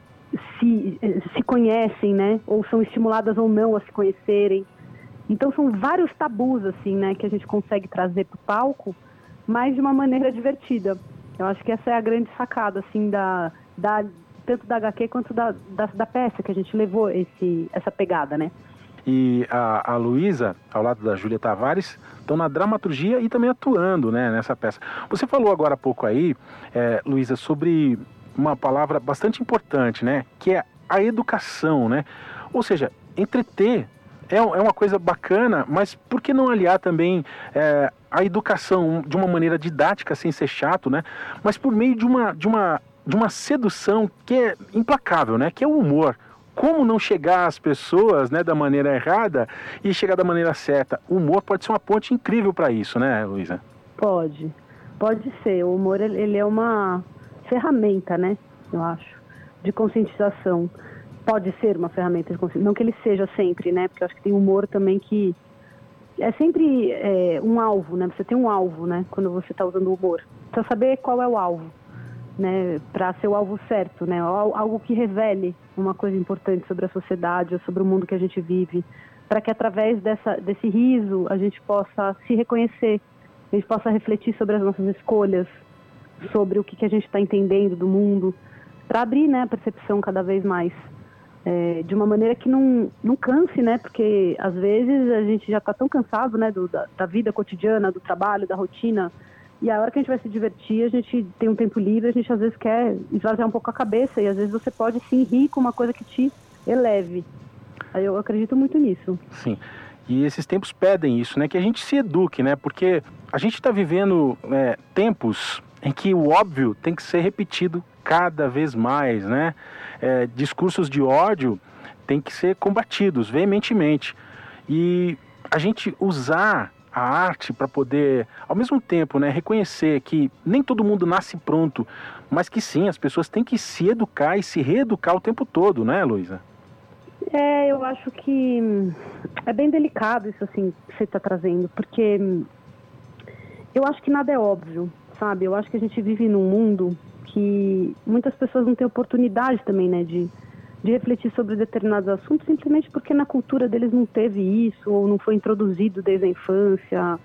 se, eh, se conhecem, né, ou são estimuladas ou não a se conhecerem. Então são vários tabus assim, né, que a gente consegue trazer para o palco, mas de uma maneira divertida. Eu acho que essa é a grande sacada assim da, da tanto da HQ quanto da, da, da peça que a gente levou esse, essa pegada, né? E a, a Luísa, ao lado da Júlia Tavares, estão na dramaturgia e também atuando né, nessa peça. Você falou agora há pouco aí, é, Luísa, sobre uma palavra bastante importante, né? Que é a educação, né? Ou seja, entreter é, é uma coisa bacana, mas por que não aliar também é, a educação de uma maneira didática, sem ser chato, né? Mas por meio de uma, de uma, de uma sedução que é implacável, né? Que é o humor. Como não chegar às pessoas né, da maneira errada e chegar da maneira certa? O humor pode ser uma ponte incrível para isso, né, Luísa? Pode, pode ser. O humor ele é uma ferramenta, né? Eu acho, de conscientização pode ser uma ferramenta de consciência. Não que ele seja sempre, né? Porque eu acho que tem humor também que é sempre é, um alvo, né? Você tem um alvo, né? Quando você está usando o humor. Precisa saber qual é o alvo, né? Para ser o alvo certo, né? Algo que revele uma coisa importante sobre a sociedade ou sobre o mundo que a gente vive, para que através dessa, desse riso a gente possa se reconhecer, a gente possa refletir sobre as nossas escolhas, sobre o que, que a gente está entendendo do mundo, para abrir, né? A percepção cada vez mais é, de uma maneira que não, não canse, né? Porque às vezes a gente já está tão cansado, né? Do, da, da, vida cotidiana, do trabalho, da rotina. E a hora que a gente vai se divertir, a gente tem um tempo livre, a gente às vezes quer esvaziar um pouco a cabeça e às vezes você pode sim rir com uma coisa que te eleve. Eu acredito muito nisso. Sim. E esses tempos pedem isso, né? Que a gente se eduque, né? Porque a gente está vivendo é, tempos em que o óbvio tem que ser repetido cada vez mais, né? É, discursos de ódio têm que ser combatidos veementemente. E a gente usar a arte para poder, ao mesmo tempo, né, reconhecer que nem todo mundo nasce pronto, mas que sim, as pessoas têm que se educar e se reeducar o tempo todo, né, Luísa? É, eu acho que é bem delicado isso assim que você está trazendo, porque eu acho que nada é óbvio, sabe? Eu acho que a gente vive num mundo que muitas pessoas não têm oportunidade também, né, de, de refletir sobre determinados assuntos, simplesmente porque na cultura deles não teve isso, ou não foi introduzido desde a infância.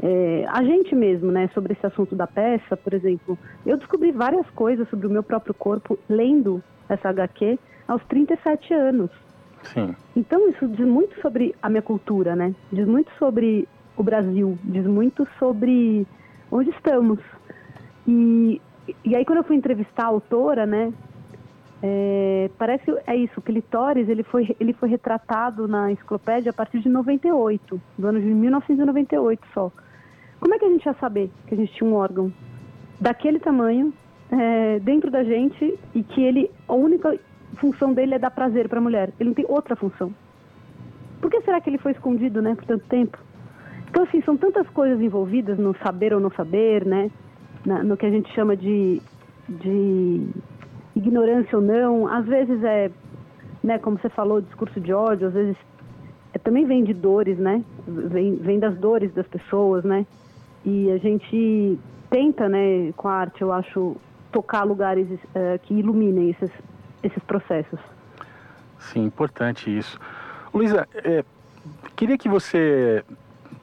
É, a gente mesmo, né, sobre esse assunto da peça, por exemplo, eu descobri várias coisas sobre o meu próprio corpo lendo essa HQ aos 37 anos. Sim. Então isso diz muito sobre a minha cultura, né? Diz muito sobre o Brasil, diz muito sobre onde estamos. E e aí quando eu fui entrevistar a autora, né, é, parece é isso, o clitóris ele foi, ele foi retratado na enciclopédia a partir de 98, do ano de 1998 só. Como é que a gente ia saber que a gente tinha um órgão daquele tamanho é, dentro da gente e que ele a única função dele é dar prazer para a mulher? Ele não tem outra função. Por que será que ele foi escondido, né, por tanto tempo? Então assim são tantas coisas envolvidas no saber ou não saber, né? Na, no que a gente chama de, de ignorância ou não. Às vezes é, né, como você falou, discurso de ódio, às vezes é, também vem de dores, né? Vem, vem das dores das pessoas, né? E a gente tenta, né, com a arte, eu acho, tocar lugares uh, que iluminem esses, esses processos. Sim, importante isso. Luísa, é, queria que você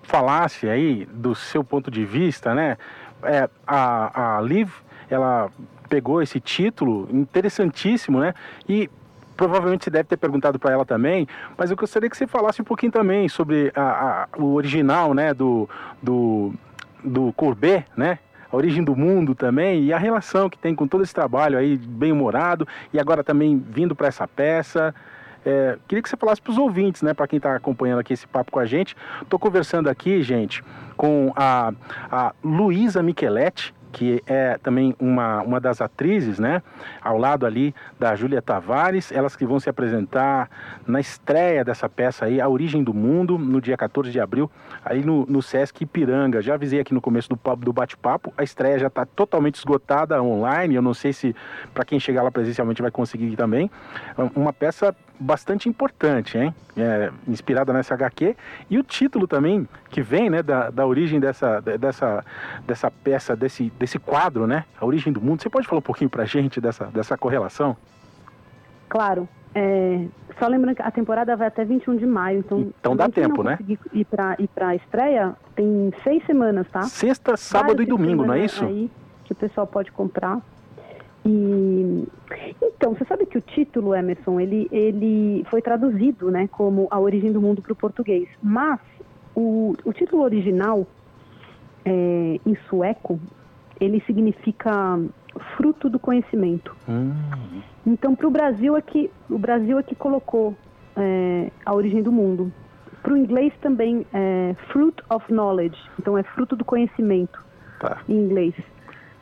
falasse aí do seu ponto de vista, né? É, a, a Liv, ela pegou esse título interessantíssimo, né? E provavelmente você deve ter perguntado para ela também, mas eu gostaria que você falasse um pouquinho também sobre a, a, o original, né, do, do, do Courbet, né? A origem do mundo também e a relação que tem com todo esse trabalho aí bem humorado e agora também vindo para essa peça. É, queria que você falasse para os ouvintes, né, para quem está acompanhando aqui esse papo com a gente. Estou conversando aqui, gente, com a, a Luísa Micheletti, que é também uma, uma das atrizes, né? Ao lado ali da Júlia Tavares, elas que vão se apresentar na estreia dessa peça aí, A Origem do Mundo, no dia 14 de abril, aí no, no Sesc Ipiranga. Já avisei aqui no começo do, do bate-papo, a estreia já está totalmente esgotada online, eu não sei se para quem chegar lá presencialmente vai conseguir também. Uma peça bastante importante, hein? É, inspirada nessa HQ. E o título também, que vem né, da, da origem dessa, dessa, dessa peça, desse, desse quadro, né? A origem do mundo. Você pode falar um pouquinho pra gente dessa, dessa correlação? Claro. É, só lembrando que a temporada vai até 21 de maio, então. Então dá tempo, né? Ir para ir pra estreia, tem seis semanas, tá? Sexta, sábado Várias e domingo, não é isso? Aí que o pessoal pode comprar. E então, você sabe que o título, Emerson, ele, ele foi traduzido, né, como A Origem do Mundo para o português. Mas o, o título original, é, em sueco, ele significa fruto do conhecimento. Hum. Então, para o Brasil é que o Brasil é que colocou é, a origem do mundo. Para o inglês também é fruit of knowledge, então é fruto do conhecimento tá. em inglês.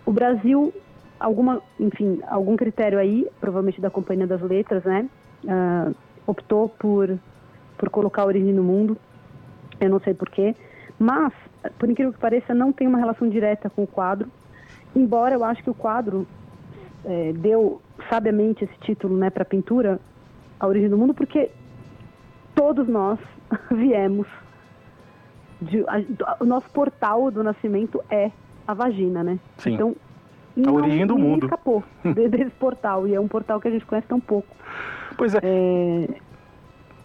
O Brasil alguma, enfim, algum critério aí, provavelmente da Companhia das Letras, né? Uh, optou por, por colocar a origem no mundo. Eu não sei porquê. Mas, por incrível que pareça, não tem uma relação direta com o quadro. Embora eu acho que o quadro é, deu sabiamente esse título né, para a pintura, A Origem do Mundo, porque todos nós viemos. De, a, o nosso portal do nascimento é a vagina, né? Sim. Então, a origem do mundo. escapou desse portal, e é um portal que a gente conhece tão pouco. Pois é. é...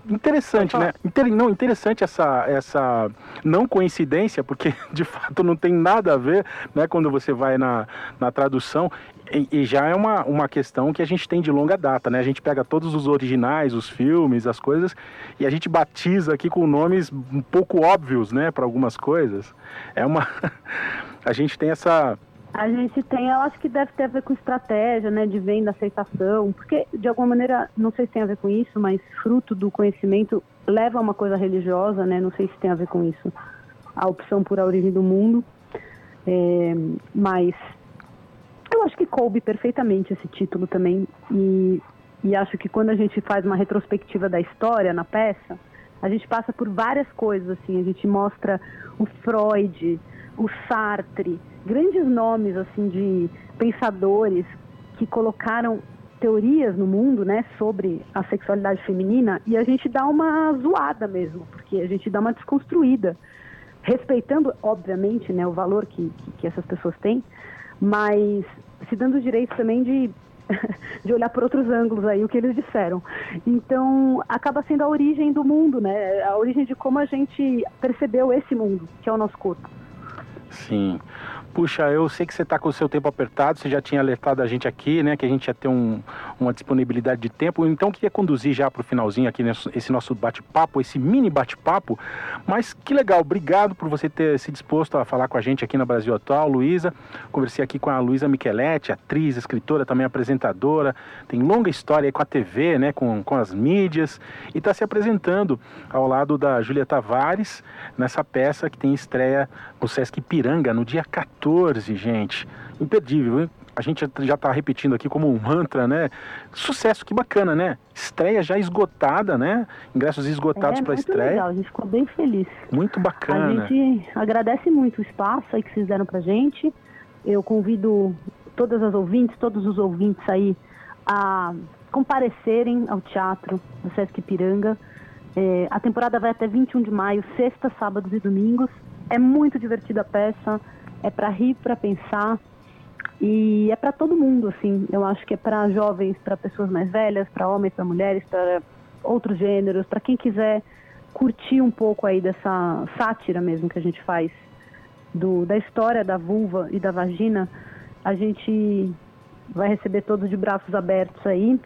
Interessante, né? Inter... Não, interessante essa, essa não coincidência, porque de fato não tem nada a ver, né? Quando você vai na, na tradução. E, e, já é uma, uma questão que a gente tem de longa data, né? A gente pega todos os originais, os filmes, as coisas, e a gente batiza aqui com nomes um pouco óbvios, né? Para algumas coisas. É uma. a gente tem essa a gente tem, eu acho que deve ter a ver com estratégia, né, de venda, aceitação, porque de alguma maneira, não sei se tem a ver com isso, mas fruto do conhecimento leva a uma coisa religiosa, né, não sei se tem a ver com isso, a opção por a origem do mundo, é, mas eu acho que coube perfeitamente esse título também e, e acho que quando a gente faz uma retrospectiva da história na peça, a gente passa por várias coisas, assim, a gente mostra o Freud, o Sartre, grandes nomes assim de pensadores que colocaram teorias no mundo, né, sobre a sexualidade feminina e a gente dá uma zoada mesmo, porque a gente dá uma desconstruída, respeitando, obviamente, né, o valor que, que, que essas pessoas têm, mas se dando o direito também de, de olhar por outros ângulos aí o que eles disseram. Então, acaba sendo a origem do mundo, né, a origem de como a gente percebeu esse mundo, que é o nosso corpo. Sim. Puxa, eu sei que você está com o seu tempo apertado, você já tinha alertado a gente aqui, né, que a gente ia ter um, uma disponibilidade de tempo, então queria conduzir já para o finalzinho aqui nesse, esse nosso bate-papo, esse mini bate-papo, mas que legal, obrigado por você ter se disposto a falar com a gente aqui na Brasil Atual, Luísa, conversei aqui com a Luísa Micheletti, atriz, escritora, também apresentadora, tem longa história com a TV, né, com, com as mídias, e está se apresentando ao lado da Júlia Tavares, nessa peça que tem estreia no Sesc Piranga, no dia 14 14, gente. Imperdível, hein? A gente já está repetindo aqui como um mantra, né? Sucesso, que bacana, né? Estreia já esgotada, né? Ingressos esgotados é, para a estreia. Legal, a gente ficou bem feliz. Muito bacana. A gente agradece muito o espaço aí que vocês deram pra gente. Eu convido todas as ouvintes, todos os ouvintes aí a comparecerem ao teatro do Sesc Piranga. É, a temporada vai até 21 de maio, sexta, sábados e domingos. É muito divertida a peça é para rir, para pensar e é para todo mundo, assim. Eu acho que é para jovens, para pessoas mais velhas, para homens, para mulheres, para outros gêneros, para quem quiser curtir um pouco aí dessa sátira mesmo que a gente faz do, da história da vulva e da vagina, a gente vai receber todos de braços abertos aí,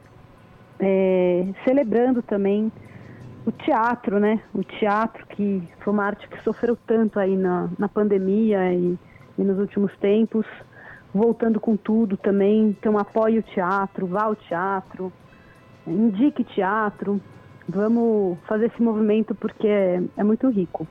é, celebrando também o teatro, né? O teatro que foi uma arte que sofreu tanto aí na, na pandemia e e nos últimos tempos, voltando com tudo também. Então apoie o teatro, vá ao teatro, indique teatro. Vamos fazer esse movimento porque é, é muito rico.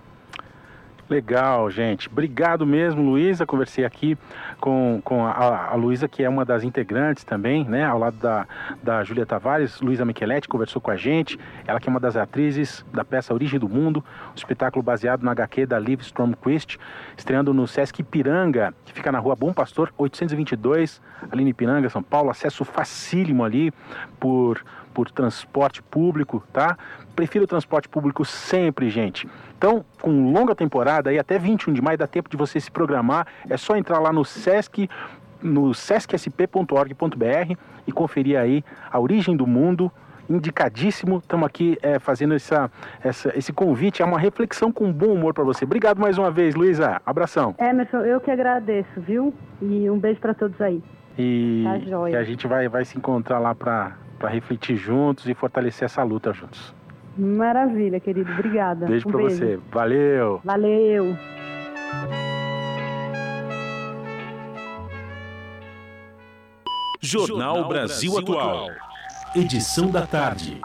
Legal, gente. Obrigado mesmo, Luísa. Conversei aqui com, com a, a Luísa, que é uma das integrantes também, né? Ao lado da, da Júlia Tavares. Luísa Micheletti conversou com a gente. Ela que é uma das atrizes da peça Origem do Mundo, um espetáculo baseado na HQ da Liv Stromquist, estreando no Sesc Ipiranga, que fica na rua Bom Pastor, 822, ali em Ipiranga, São Paulo. Acesso facílimo ali por por transporte público, tá? Prefiro o transporte público sempre, gente. Então, com longa temporada, aí até 21 de maio dá tempo de você se programar. É só entrar lá no Sesc, no sescsp.org.br e conferir aí a origem do mundo. Indicadíssimo, estamos aqui é, fazendo essa, essa, esse convite, é uma reflexão com bom humor para você. Obrigado mais uma vez, Luísa. Abração. Emerson, eu que agradeço, viu? E um beijo para todos aí. E, Tá e a gente vai, vai se encontrar lá para refletir juntos e fortalecer essa luta juntos. Maravilha, querido. Obrigada. Beijo um para você. Valeu. Valeu. Jornal Brasil Atual. Edição da tarde.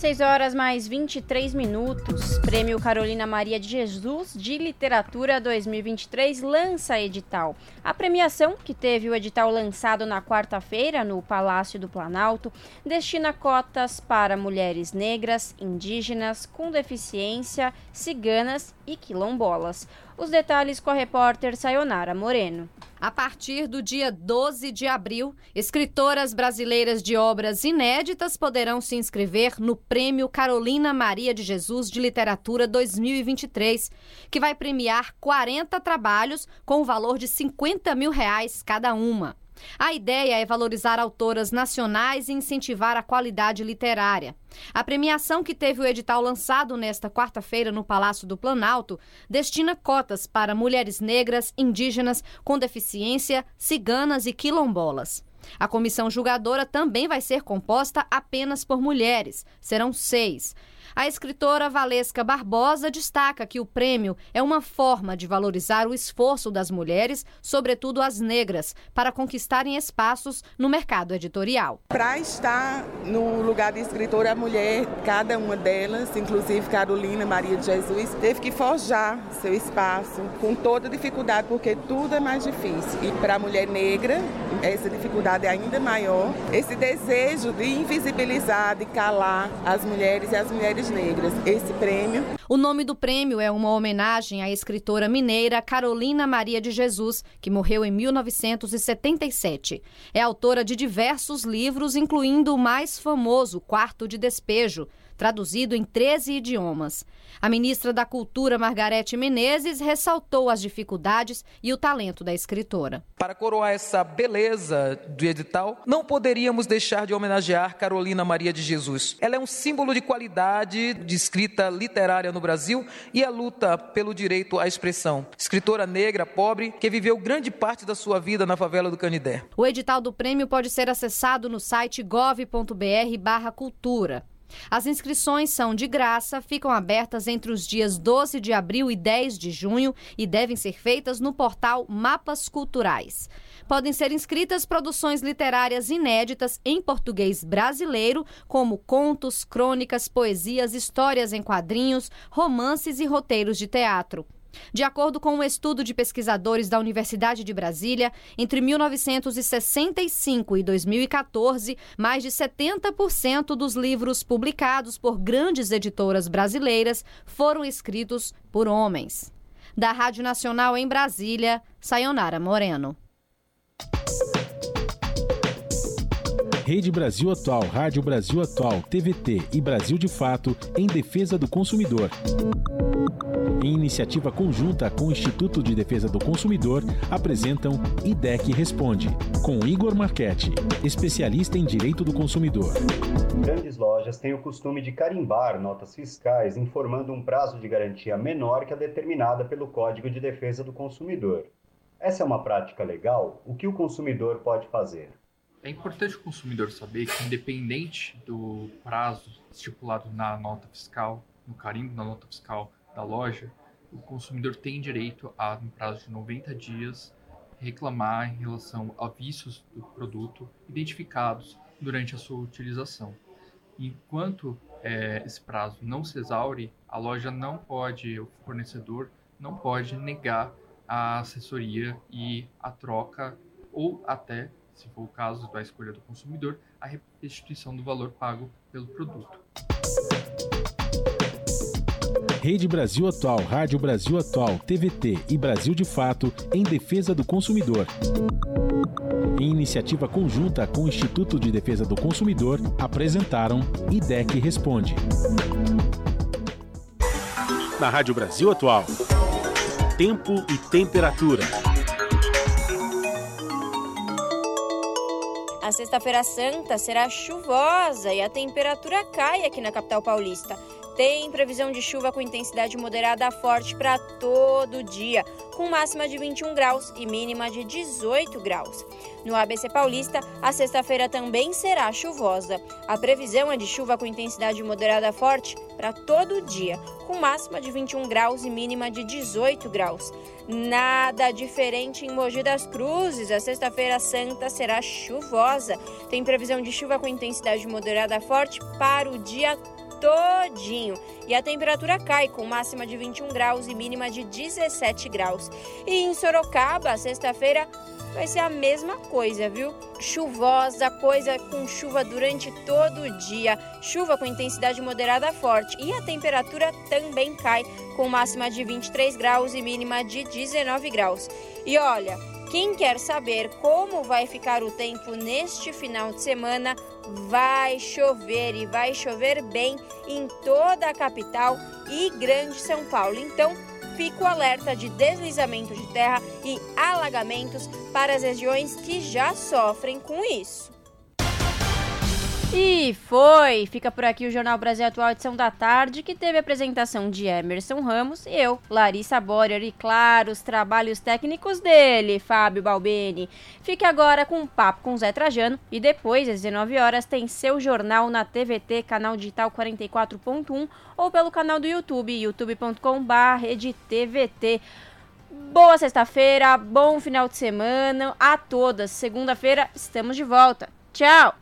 6 horas mais 23 minutos. Prêmio Carolina Maria de Jesus de Literatura 2023 lança edital. A premiação, que teve o edital lançado na quarta-feira no Palácio do Planalto, destina cotas para mulheres negras, indígenas, com deficiência, ciganas e quilombolas. Os detalhes com a repórter Sayonara Moreno. A partir do dia 12 de abril, escritoras brasileiras de obras inéditas poderão se inscrever no Prêmio Carolina Maria de Jesus de Literatura 2023, que vai premiar 40 trabalhos com o valor de 50 mil reais cada uma. A ideia é valorizar autoras nacionais e incentivar a qualidade literária. A premiação que teve o edital lançado nesta quarta-feira no Palácio do Planalto destina cotas para mulheres negras, indígenas, com deficiência, ciganas e quilombolas. A comissão julgadora também vai ser composta apenas por mulheres. Serão seis. A escritora Valesca Barbosa destaca que o prêmio é uma forma de valorizar o esforço das mulheres, sobretudo as negras, para conquistarem espaços no mercado editorial. Para estar no lugar de escritora, a mulher, cada uma delas, inclusive Carolina Maria de Jesus, teve que forjar seu espaço com toda dificuldade, porque tudo é mais difícil. E para a mulher negra, essa dificuldade é ainda maior. Esse desejo de invisibilizar, de calar as mulheres e as mulheres negras. Esse prêmio. O nome do prêmio é uma homenagem à escritora mineira Carolina Maria de Jesus, que morreu em 1977. É autora de diversos livros, incluindo o mais famoso Quarto de Despejo, traduzido em 13 idiomas. A ministra da Cultura, Margarete Menezes, ressaltou as dificuldades e o talento da escritora. Para coroar essa beleza do edital, não poderíamos deixar de homenagear Carolina Maria de Jesus. Ela é um símbolo de qualidade de escrita literária no Brasil e a luta pelo direito à expressão. Escritora negra, pobre, que viveu grande parte da sua vida na favela do Canidé. O edital do prêmio pode ser acessado no site gov.br/cultura. As inscrições são de graça, ficam abertas entre os dias 12 de abril e 10 de junho e devem ser feitas no portal Mapas Culturais. Podem ser inscritas produções literárias inéditas em português brasileiro, como contos, crônicas, poesias, histórias em quadrinhos, romances e roteiros de teatro. De acordo com um estudo de pesquisadores da Universidade de Brasília, entre 1965 e 2014, mais de 70% dos livros publicados por grandes editoras brasileiras foram escritos por homens. Da Rádio Nacional em Brasília, Sayonara Moreno. Rede Brasil Atual, Rádio Brasil Atual, TVT e Brasil de Fato em defesa do consumidor. Em iniciativa conjunta com o Instituto de Defesa do Consumidor, apresentam IDEC Responde, com Igor Marchetti, especialista em direito do consumidor. Grandes lojas têm o costume de carimbar notas fiscais informando um prazo de garantia menor que a determinada pelo Código de Defesa do Consumidor. Essa é uma prática legal? O que o consumidor pode fazer? É importante o consumidor saber que, independente do prazo estipulado na nota fiscal, no carimbo da nota fiscal da loja, o consumidor tem direito a, no prazo de 90 dias, reclamar em relação a vícios do produto identificados durante a sua utilização. Enquanto é, esse prazo não se exaure, a loja não pode, o fornecedor não pode negar a assessoria e a troca ou até, se for o caso da escolha do consumidor, a restituição do valor pago pelo produto. Rede Brasil Atual, Rádio Brasil Atual, TVT e Brasil de Fato em defesa do consumidor. Em iniciativa conjunta com o Instituto de Defesa do Consumidor, apresentaram IDEC Responde. Na Rádio Brasil Atual. Tempo e temperatura. A sexta-feira santa será chuvosa e a temperatura cai aqui na capital paulista. Tem previsão de chuva com intensidade moderada a forte para todo dia, com máxima de 21 graus e mínima de 18 graus. No ABC Paulista, a sexta-feira também será chuvosa. A previsão é de chuva com intensidade moderada a forte para todo dia, com máxima de 21 graus e mínima de 18 graus. Nada diferente em Mogi das Cruzes. A sexta-feira santa será chuvosa. Tem previsão de chuva com intensidade moderada forte para o dia todinho. E a temperatura cai com máxima de 21 graus e mínima de 17 graus. E em Sorocaba, sexta-feira vai ser a mesma coisa, viu? Chuvosa, coisa com chuva durante todo o dia, chuva com intensidade moderada forte e a temperatura também cai com máxima de 23 graus e mínima de 19 graus. E olha, quem quer saber como vai ficar o tempo neste final de semana, vai chover e vai chover bem em toda a capital e Grande São Paulo. Então, fica o alerta de deslizamento de terra e alagamentos para as regiões que já sofrem com isso. E foi! Fica por aqui o Jornal Brasil Atual edição da tarde, que teve a apresentação de Emerson Ramos e eu, Larissa Borer, e claro, os trabalhos técnicos dele, Fábio Balbini. Fique agora com um papo com Zé Trajano e depois, às 19 horas, tem seu jornal na TVT, canal digital 44.1 ou pelo canal do YouTube, youtube.com.br TVT. Boa sexta-feira, bom final de semana a todas. Segunda-feira estamos de volta. Tchau!